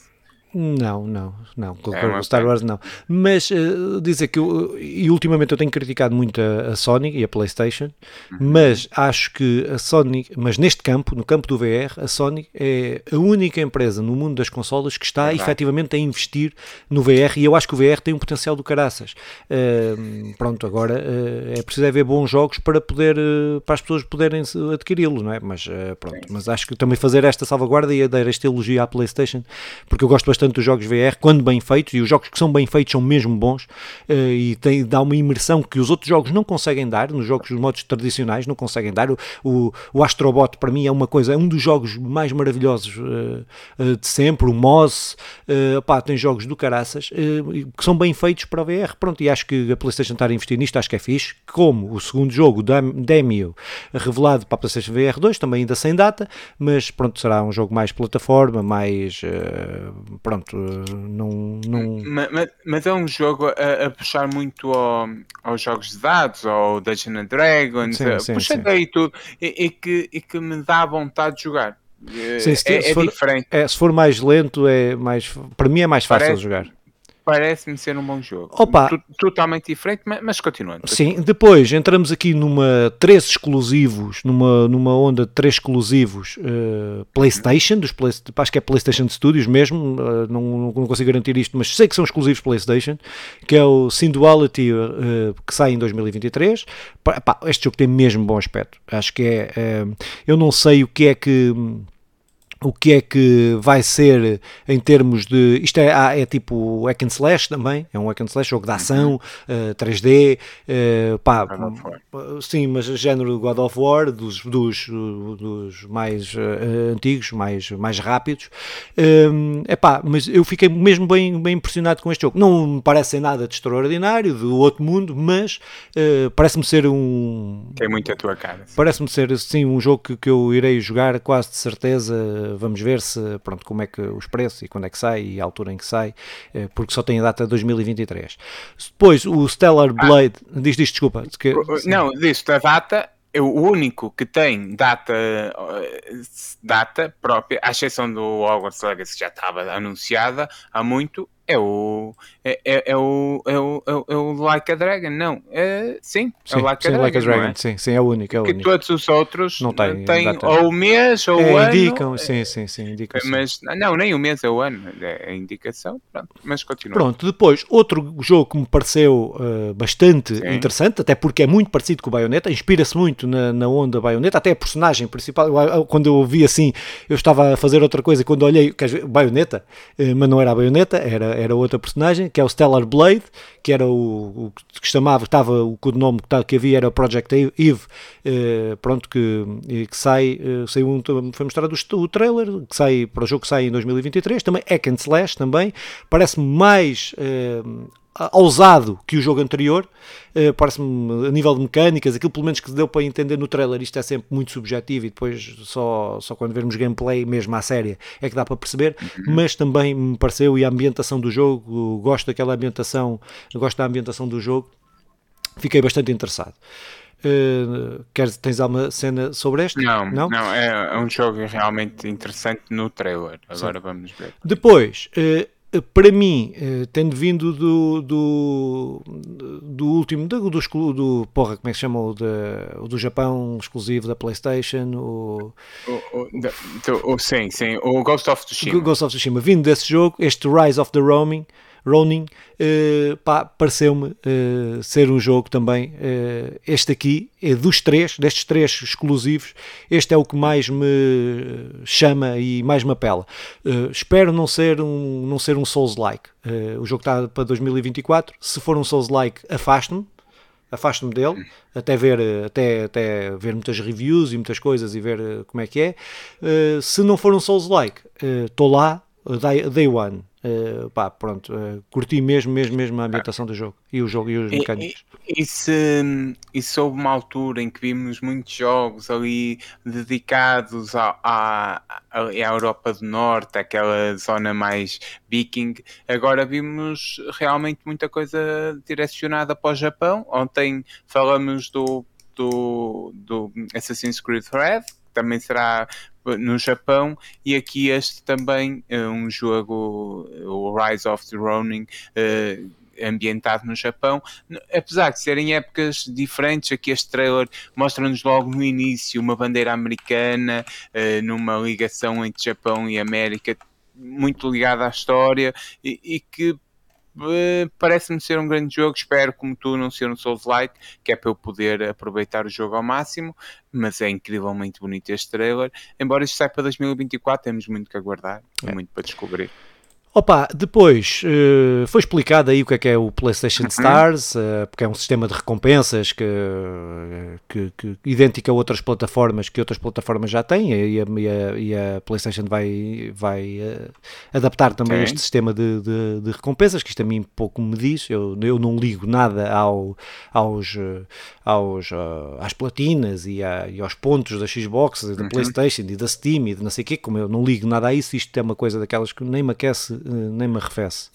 Não, não, não. Com é Star Wars não. Mas uh, dizer que eu, e ultimamente eu tenho criticado muito a, a Sony e a PlayStation, uhum. mas acho que a Sony, mas neste campo, no campo do VR, a Sony é a única empresa no mundo das consolas que está é efetivamente a investir no VR e eu acho que o VR tem um potencial do caraças. Uh, pronto, agora uh, é preciso haver bons jogos para poder para as pessoas poderem adquiri-lo, não é? Mas pronto, mas acho que também fazer esta salvaguarda e a dar esta elogia à PlayStation, porque eu gosto bastante bastante dos jogos VR quando bem feitos, e os jogos que são bem feitos são mesmo bons, uh, e tem, dá uma imersão que os outros jogos não conseguem dar, nos jogos dos modos tradicionais não conseguem dar. O, o, o Astrobot para mim é uma coisa, é um dos jogos mais maravilhosos uh, uh, de sempre, o Moss, pá, tem jogos do caraças que são bem feitos para VR, pronto, e acho que a Playstation estar a investir nisto, acho que é fixe, como o segundo jogo, Demio, revelado para a Playstation VR 2, também ainda sem data, mas pronto, será um jogo mais plataforma, mais pronto, não. não... Mas, mas é um jogo a, a puxar muito ao, aos jogos de dados, ao Dungeons and Dragons, sim, sim, puxa daí tudo, e, e, que, e que me dá vontade de jogar. Sim, se, é, se é for, diferente. É, se for mais lento, é mais, para mim é mais fácil Parece, jogar parece-me ser um bom jogo. Opa. Totalmente diferente, mas continuando. Sim, depois entramos aqui numa três exclusivos, numa, numa onda de três exclusivos uh, PlayStation, dos play, acho que é PlayStation Studios mesmo, uh, não, não consigo garantir isto, mas sei que são exclusivos PlayStation, que é o Synduality uh, que sai em 2023. Pá, este jogo tem mesmo bom aspecto. Acho que é. eu não sei o que é que o que é que vai ser em termos de. Isto é, ah, é tipo hack and slash também, é um hack and slash, jogo de ação, uh, 3D, uh, pá, sim, mas género God of War, dos, dos, dos mais uh, antigos, mais, mais rápidos. é uh, pá, mas eu fiquei mesmo bem, bem impressionado com este jogo. Não me parece nada de extraordinário, do outro mundo, mas parece-me ser um. Tem muito a tua cara. Parece-me ser, sim, um jogo que, que eu irei jogar quase de certeza vamos ver se, pronto, como é que os preços e quando é que sai e a altura em que sai, eh, porque só tem a data de 2023. Depois, o Stellar ah. Blade, ah, diz, diz, desculpa. Que, não, diz a data é o único que tem data, data própria, à exceção do Hogwarts Legacy que já estava anunciada há muito, é o é, é, é, o, é, o, é, o, Like a Dragon, não. É, sim, sim, é o Like, sim, a, Dragon, like a Dragon. É? Sim, sim, é o único. É o único. todos os outros não têm, têm ou o mês ou é, o ano. Indicam, sim, sim, sim. Indicam, mas não, nem o mês é o ano, é a indicação. Pronto, mas continua. Pronto, depois, outro jogo que me pareceu uh, bastante sim. interessante, até porque é muito parecido com o Bayonetta, inspira-se muito na, na onda Bayonetta, até a personagem principal. Quando eu vi assim, eu estava a fazer outra coisa, quando olhei, quer dizer, Bayonetta, uh, mas não era a Bayonetta, era, era outra personagem, que é o Stellar Blade, que era o, o que chamava, estava o codinome que, que havia era Project Eve, eh, pronto, que, que sai, eh, saiu um, foi mostrado o, o trailer, que sai para o jogo que sai em 2023, também Hack and Slash também, parece-me mais eh, ousado que o jogo anterior, uh, parece-me a nível de mecânicas, aquilo pelo menos que deu para entender no trailer, isto é sempre muito subjetivo e depois só, só quando vermos gameplay mesmo à séria é que dá para perceber, uhum. mas também me pareceu, e a ambientação do jogo, gosto daquela ambientação, gosto da ambientação do jogo, fiquei bastante interessado. Uh, queres, tens alguma cena sobre este? Não, não, não é, é, um jogo realmente interessante no trailer. Agora Sim. vamos ver. Depois, uh, para mim, eh, tendo vindo do, do, do último, do, do, do, porra, como é que se chama, o, de, o do Japão, exclusivo da Playstation, o... O, o, o, sim, sim, o Ghost of Tsushima. Ghost of Tsushima, vindo desse jogo, este Rise of the Roaming, Ronin, uh, pareceu-me uh, ser um jogo também, uh, este aqui, é dos três, destes três exclusivos, este é o que mais me chama e mais me apela. espero não ser um, não ser um Souls-like. o jogo está para 2024, se for um Souls-like, afaste-me, afasto-me dele, até ver, até, até ver muitas reviews e muitas coisas e ver como é que é. Uh, se não for um Souls-like, estou uh, lá, day, day one. Uh, pá, pronto, uh, curti mesmo, mesmo, mesmo a ambientação do jogo e o jogo e os mecânicos. E, e, se, se houve uma altura em que vimos muitos jogos ali dedicados à, à, à Europa do Norte, aquela zona mais viking, agora vimos realmente muita coisa direcionada para o Japão. Ontem falamos do, do, do Assassin's Creed Red, também será no Japão e aqui este também é um jogo o Rise of the Ronin ambientado no Japão, apesar de serem épocas diferentes, aqui este trailer mostra-nos logo no início uma bandeira americana, numa ligação entre Japão e América, muito ligada à história e, e que eh, parece-me ser um grande jogo. Espero, como tu, não ser um Souls-like, que é para eu poder aproveitar o jogo ao máximo. Mas é incrivelmente bonito este trailer. Embora isto saia para 2024, temos muito que aguardar e é. muito para descobrir. Opa, depois uh, foi explicado aí o que é que é o PlayStation uhum. Stars, uh, porque é um sistema de recompensas que, que, que, idêntico a outras plataformas que outras plataformas já têm e a, e a, e a PlayStation vai, vai uh, adaptar também este sistema de, de, de, recompensas, que isto a mim pouco me diz, eu, eu não ligo nada ao, aos, aos, às platinas e, a, e, aos pontos da Xbox, da uhum. PlayStation e da Steam e de não sei o quê, como eu não ligo nada a isso, isto é uma coisa daquelas que nem me aquece nem me arrefece.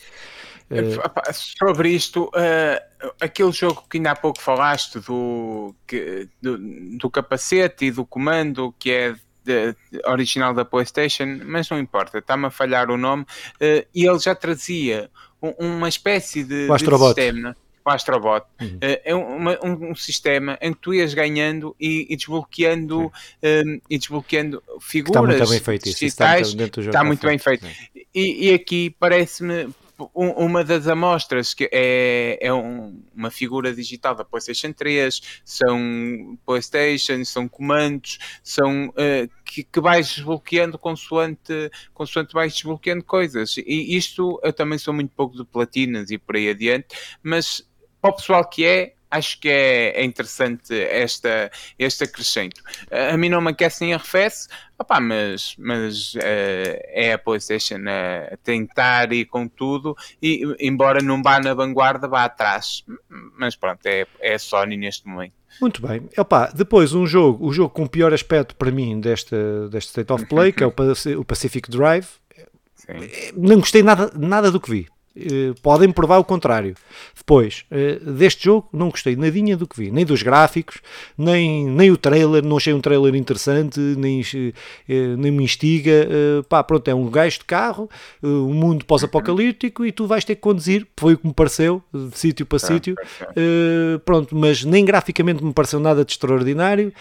Uh, Sobre isto, uh, aquele jogo que ainda há pouco falaste do, que, do, do, capacete e do comando que é de, de, original da PlayStation, mas não importa, está-me a falhar o nome, uh, e ele já trazia um, uma espécie de, de sistema o Astrobot, uhum. é uma, um, um, sistema em que tu ias ganhando e, e desbloqueando um, e desbloqueando figuras. Está muito bem feito isso. Está, está muito bem feito. E, e aqui parece-me uma das amostras que é, é um, uma figura digital da PlayStation 3, são PlayStation, são comandos, são uh, que, que vais desbloqueando consoante, consoante vais desbloqueando coisas. E isto eu também sou muito pouco de platinas e por aí adiante, mas para o pessoal que é, acho que é, é interessante esta, este acrescento. A mim não me aquece nem arrefece, opá, mas, mas uh, é a PlayStation a tentar ir com tudo, e embora não vá na vanguarda, vá atrás. Mas pronto, é, é a Sony neste momento. Muito bem. Opa, depois um jogo, o jogo com o pior aspecto para mim deste, deste State of Play, que é o Pacific Drive. Sim. Não gostei nada, nada do que vi podem provar o contrário. Depois, uh, deste jogo, não gostei nadinha do que vi, nem dos gráficos, nem, nem o trailer, não achei um trailer interessante, nem, uh, nem me instiga. pá, pronto, é um gajo de carro, um mundo pós-apocalíptico e tu vais ter que conduzir, foi o que me pareceu, de sítio para sítio. pronto, mas nem graficamente me pareceu nada de extraordinário.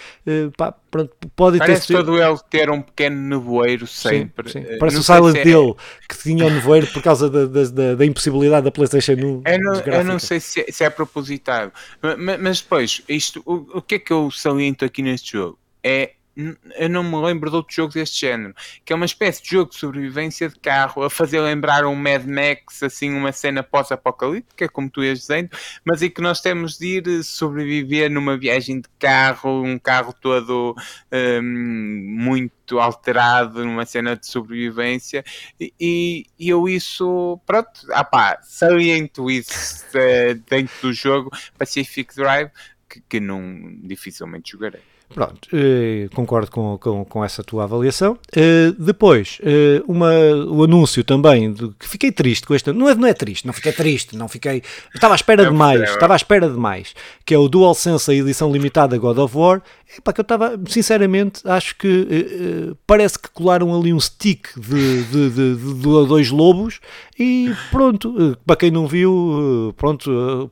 pá, pronto, pode Parece ter todo ele ter um pequeno nevoeiro sempre. Sim, sim. Parece o Silent é... Hill, que tinha o um nevoeiro por causa da, da, da, impossibilidade da PlayStation 1. Eu não, eu não sei se é, se é propositado, mas, mas depois, isto, o, o que é que eu saliento aqui neste jogo? É eu não me lembro de outro jogo deste género, que é uma espécie de jogo de sobrevivência de carro, a fazer lembrar um Mad Max, assim, uma cena pós-apocalíptica, como tu ias dizendo, mas em que nós temos de ir sobreviver numa viagem de carro, um carro todo um, muito alterado, numa cena de sobrevivência, e, e eu isso, pronto, ah saliento isso uh, dentro do jogo Pacific Drive, que, que não dificilmente jogarei. Pronto, eh, concordo com, com, com, essa tua avaliação. Eh, depois, eh, uma, o anúncio também, de, que fiquei triste com este. Não é, não é triste, não fiquei triste, não fiquei. Estava à espera de mais, estava à espera de mais. Que é o DualSense, a edição limitada God of War. É para que eu estava, sinceramente, acho que parece que colaram ali um stick de, de, de, de, de dois lobos e pronto, para quem não viu, pronto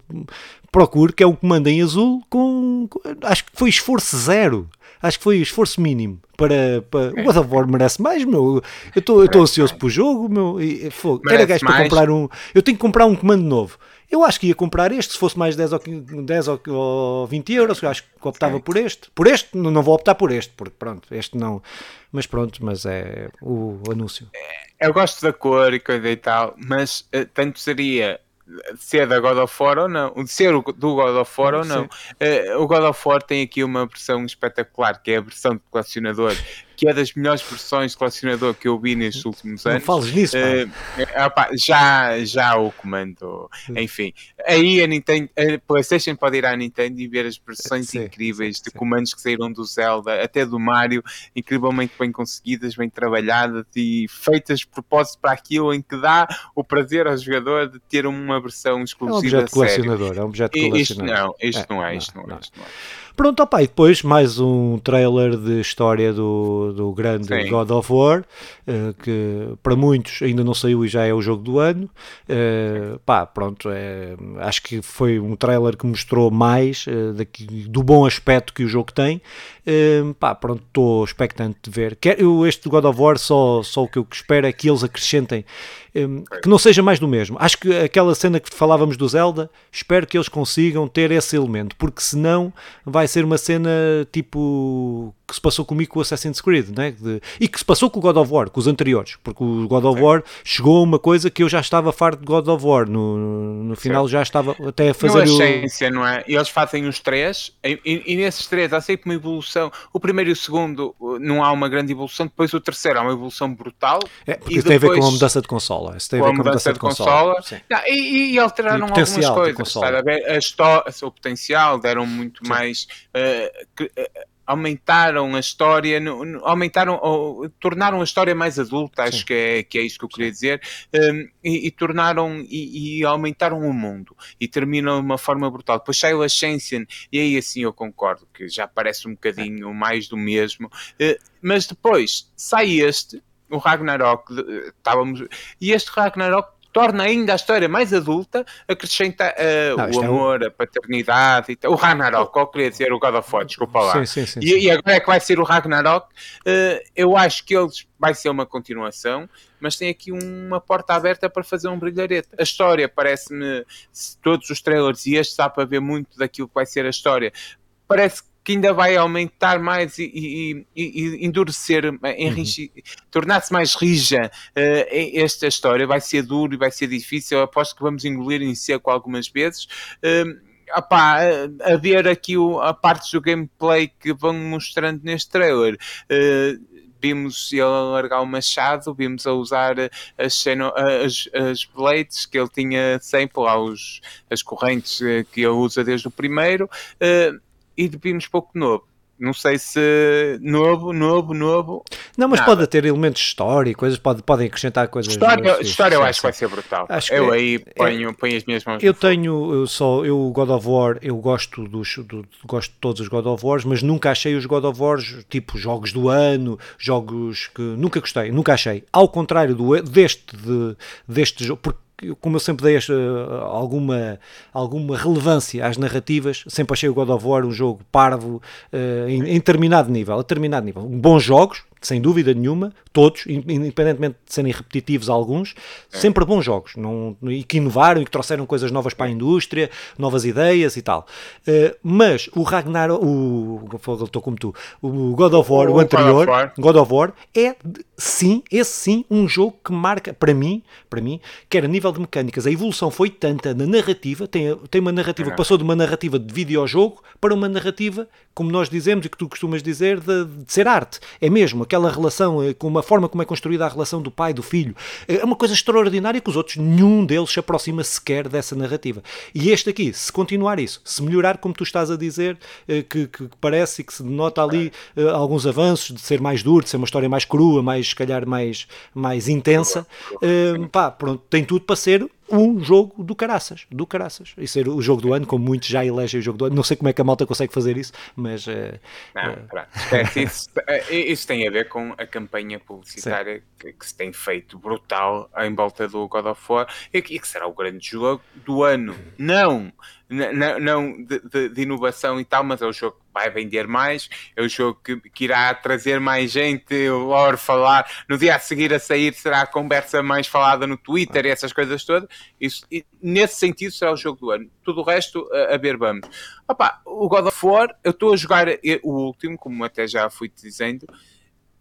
procure, que é um comando em azul com, com, acho que foi esforço zero. Acho que foi esforço mínimo para, para... o God of War merece mais, meu. Eu estou ansioso para o jogo, meu. E, fogo. Era gajo para comprar um. Eu tenho que comprar um comando novo. Eu acho que ia comprar este, se fosse mais 10 ou, 10 ou 20 euros, eu acho que optava por este. Por este, não vou optar por este, porque pronto, este não. Mas pronto, mas é o anúncio. Eu gosto da cor e coisa e tal, mas uh, tanto seria ser da God of War ou não, de ser do God of War ou não. Uh, o God of War tem aqui uma versão espetacular, que é a versão de colecionador, que é das melhores versões de colecionador que eu vi nestes últimos anos. Não fales nisso, uh, opa, já, já o comando. Enfim, aí a Nintendo, a PlayStation pode ir à Nintendo e ver as versões sim, incríveis sim, de sim. comandos que saíram do Zelda, até do Mario, incrivelmente bem conseguidas, bem trabalhadas e feitas de propósito para aquilo em que dá o prazer ao jogador de ter uma versão exclusiva. É um objeto colecionador, é um objeto colecionador. Isto não, isto é, não é, isto não, não, é, isto não é. Pronto, opa, e depois mais um trailer de história do, do grande Sim. God of War, uh, que para muitos ainda não saiu e já é o jogo do ano. Uh, pá, pronto, é, acho que foi um trailer que mostrou mais uh, daqui, do bom aspecto que o jogo tem. Uh, pá, pronto, estou expectante de ver. Quer, eu, este God of War, só, só o que eu espero é que eles acrescentem um, que não seja mais do mesmo. Acho que aquela cena que falávamos do Zelda, espero que eles consigam ter esse elemento, porque senão vai ser uma cena tipo que se passou comigo com o Assassin's Creed, né? De, e que se passou com o God of War, com os anteriores, porque o God of Sim. War chegou a uma coisa que eu já estava farto de God of War, no, no final Sim. já estava até a fazer não é essência, não é? E eles fazem os três, e, e, nesses três há sempre uma evolução, o primeiro e o segundo não há uma grande evolução, depois o terceiro há uma evolução brutal. É, porque isso tem a ver com a mudança de consola, isso tem a ver com a mudança de consola. consola. Não, e, e, alteraram e algumas coisas, a, a história, o potencial, deram muito Sim. mais... Uh, uh, aumentaram a história, aumentaram, ou, tornaram a história mais adulta, acho que é, que é isso que eu queria dizer, um, e, e, tornaram e, e, aumentaram o mundo e terminam de uma forma brutal. Depois sai o Ascension, e aí assim eu concordo que já parece um bocadinho mais do mesmo, uh, mas depois sai este. O Ragnarok, estávamos, e este Ragnarok torna ainda a história mais adulta, acrescenta uh, não, o amor, é um... a paternidade, o Ragnarok, eu queria dizer o God of War, desculpa lá. Sim, sim, sim, e, e, agora é que vai ser o Ragnarok, uh, eu acho que eles vai ser uma continuação, mas tem aqui uma porta aberta para fazer um brilharete. A história parece-me, todos os trailers e este dá para ver muito daquilo que vai ser a história, parece que ainda vai aumentar mais e, e, e endurecer, uhum. tornar-se mais rija uh, esta história. Vai ser duro e vai ser difícil. Eu aposto que vamos engolir em seco algumas vezes. Uh, opá, a ver aqui o, a parte do gameplay que vão mostrando neste trailer. Uh, vimos ele largar o machado, vimos a usar as, as, as blades que ele tinha sempre lá, os, as correntes que ele usa desde o primeiro. Uh, e vimos pouco novo. não sei se novo, novo, novo. Não, mas nada. pode ter elementos de história e coisas, pode, podem acrescentar coisas. História, história eu acho que vai ser brutal. Acho eu aí é, ponho, ponho as minhas mãos. Eu tenho eu só, eu God of War, eu gosto dos, do, gosto de todos os God of Wars, mas nunca achei os God of Wars tipo jogos do ano, jogos que nunca gostei, nunca achei. Ao contrário do, deste, de, deste jogo, porque como eu sempre dei alguma, alguma relevância às narrativas, sempre achei o God of War um jogo parvo uh, em, em determinado nível, a determinado nível. Bons jogos, sem dúvida nenhuma, todos, independentemente de serem repetitivos alguns, é. sempre bons jogos, não, e que inovaram e que trouxeram coisas novas para a indústria, novas ideias e tal. Uh, mas o Ragnarok, o, estou como tu, o God of War, o, o anterior, God of War. God of War, é sim, esse sim, um jogo que marca, para mim, para mim, quer a nível de mecânicas, a evolução foi tanta na narrativa, tem, tem uma narrativa que passou de uma narrativa de videojogo para uma narrativa, como nós dizemos e que tu costumas dizer, de, de ser arte. É mesmo, aquela relação, eh, com uma forma como é construída a relação do pai do filho. É uma coisa extraordinária que os outros, nenhum deles se aproxima sequer dessa narrativa. E este aqui, se continuar isso, se melhorar como tu estás a dizer, eh, que, que parece que se nota ali eh, alguns avanços de ser mais duro, de ser uma história mais crua, mais, se calhar, mais, mais intensa, pá, pronto, tem tudo para ser um jogo do caraças, do caraças. E ser o jogo do ano, como muitos já elegem o jogo do ano. Não sei como é que a malta consegue fazer isso, mas. Uh, não, uh, isso, eh, isso, tem a ver com a campanha publicitária que, que, se tem feito brutal em volta do God of War e que, e que será o grande jogo do ano. Não! não, não de, de, de, inovação e tal, mas é o jogo vai vender mais, é o jogo que, que irá trazer mais gente, o lore falar, no dia a seguir a sair será a conversa mais falada no Twitter e essas coisas todas. Isso, e nesse sentido será o jogo do ano. Tudo o resto, a, a ver, vamos. Opa, o God of War, eu estou a jogar o último, como até já fui dizendo,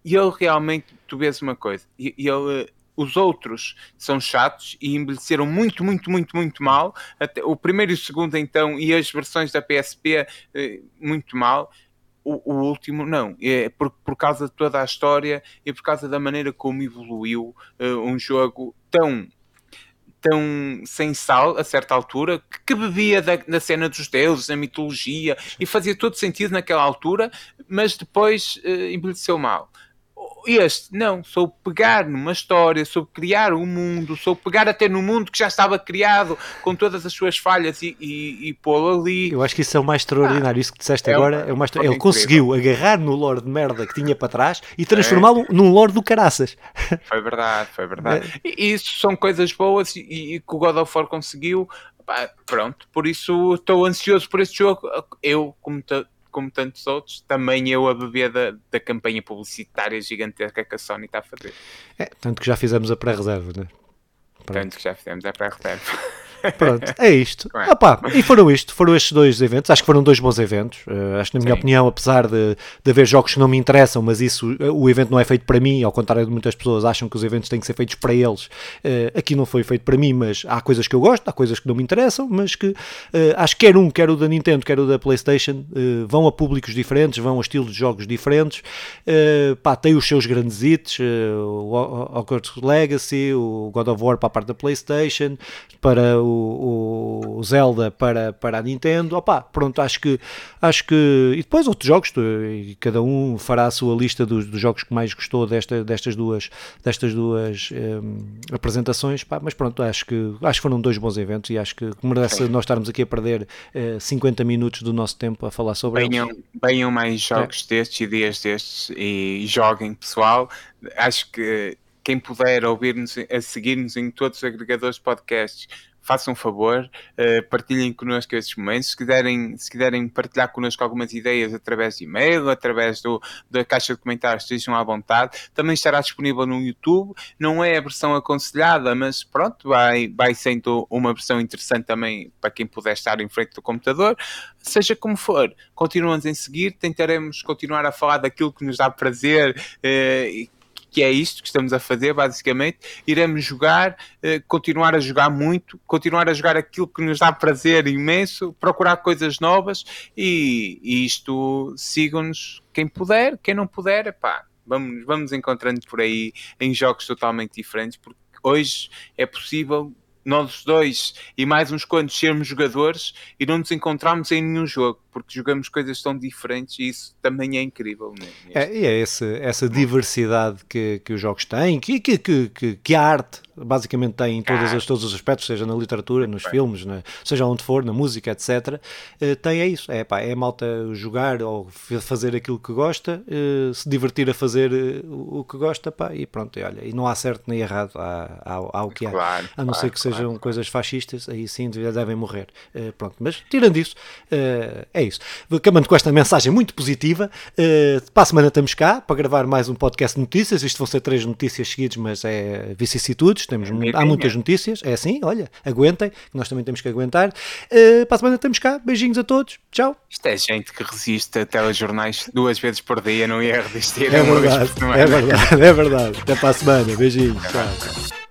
e ele realmente, tu vês uma coisa, e ele os outros são chatos e envelheceram muito, muito, muito, muito mal. Até, o primeiro e o segundo, então, e as versões da PSP, eh, muito mal. O, o, último não, é por, por causa de toda a história e por causa da maneira como evoluiu uh, um jogo tão tão sem sal a certa altura que, que bebia da, da, cena dos deuses, da mitologia e fazia todo sentido naquela altura, mas depois uh, envelheceu mal este não, sou pegar numa história, sou criar um mundo, sou pegar até no mundo que já estava criado com todas as suas falhas e, e, e pô-lo ali. Eu acho que isso é o mais extraordinário. Ah, isso que disseste é agora é o mais Ele incrível. conseguiu agarrar no lore de merda que tinha para trás e transformá-lo é. num lore do caraças. Foi verdade, foi verdade. É. E isso são coisas boas e, e que o God of War conseguiu. Pronto, por isso estou ansioso por este jogo. Eu, como como tantos outros, também eu a beber da, da campanha publicitária gigantesca que a Sony está a fazer. É, tanto que já fizemos a pré-reserva, né? Tanto que já fizemos a pré-reserva. Pronto, é isto. É? Opa, e foram isto, foram estes dois eventos. Acho que foram dois bons eventos. Uh, acho que, na minha Sim. opinião, apesar de, de haver jogos que não me interessam, mas isso, uh, o evento não é feito para mim, ao contrário de muitas pessoas acham que os eventos têm que ser feitos para eles. Uh, aqui não foi feito para mim, mas há coisas que eu gosto, há coisas que não me interessam, mas que acho que quer um, quer o da Nintendo, quer o da PlayStation, vão a públicos diferentes, vão a estilos de jogos diferentes. pá, tem os seus grandes hits, o Hogwarts Legacy, o God of War para a parte da PlayStation, para o o, Zelda para, para a Nintendo. Opa, pronto, acho que, acho que. E depois outros jogos, e cada um fará a sua lista dos, dos jogos que mais gostou desta, destas duas, destas duas um, apresentações. Pá, mas pronto, acho que, acho que foram dois bons eventos e acho que merece nós estarmos aqui a perder uh, eh, 50 minutos do nosso tempo a falar sobre venham, eles. Venham mais jogos é. destes e dias destes e joguem, pessoal. Acho que quem puder ouvir-nos, a seguir-nos em todos os agregadores de podcasts, façam um favor, uh, partilhem connosco esses momentos. Se quiserem, se quiserem partilhar connosco algumas ideias através de e-mail, através do, da caixa de comentários, estejam à vontade. Também estará disponível no YouTube. Não é a versão aconselhada, mas pronto, vai, vai sendo uma versão interessante também para quem puder estar em frente do computador. Seja como for, continuamos em seguir, tentaremos continuar a falar daquilo que nos dá prazer uh, que é isto que estamos a fazer, basicamente. Iremos jogar, eh, continuar a jogar muito, continuar a jogar aquilo que nos dá prazer imenso, procurar coisas novas e, e isto sigam-nos quem puder, quem não puder, pá, vamos, vamos encontrando por aí em jogos totalmente diferentes, porque hoje é possível nós dois e mais uns quantos sermos jogadores e não nos encontrarmos em nenhum jogo porque jogamos coisas tão diferentes e isso também é incrível. É, e é esse, essa diversidade que, que os jogos têm, que, que, que, que a arte basicamente tem em todas as, todos os aspectos, seja na literatura, nos filmes, na, seja onde for, na música, etc. Uh, tem é isso, é, pá, é malta jogar ou fazer aquilo que gosta, uh, se divertir a fazer uh, o que gosta, pá, e pronto, e olha, e não há certo nem errado, há, há, há o que há, claro, a não claro, ser que claro, sejam coisas fascistas, aí sim devem morrer. pronto, mas tirando isso, é isso. Acabando com esta mensagem muito positiva, para a semana estamos cá para gravar mais um podcast de notícias, isto vão ser três notícias seguidas, mas é vicissitudes, temos, é há muitas notícias, é assim, olha, aguentem, nós também temos que aguentar. Uh, para a semana estamos cá, beijinhos a todos, tchau. Isto é gente que resiste a telejornais duas vezes por dia, não ia resistir. É verdade, é verdade, é verdade. Até para a semana, beijinhos, tchau.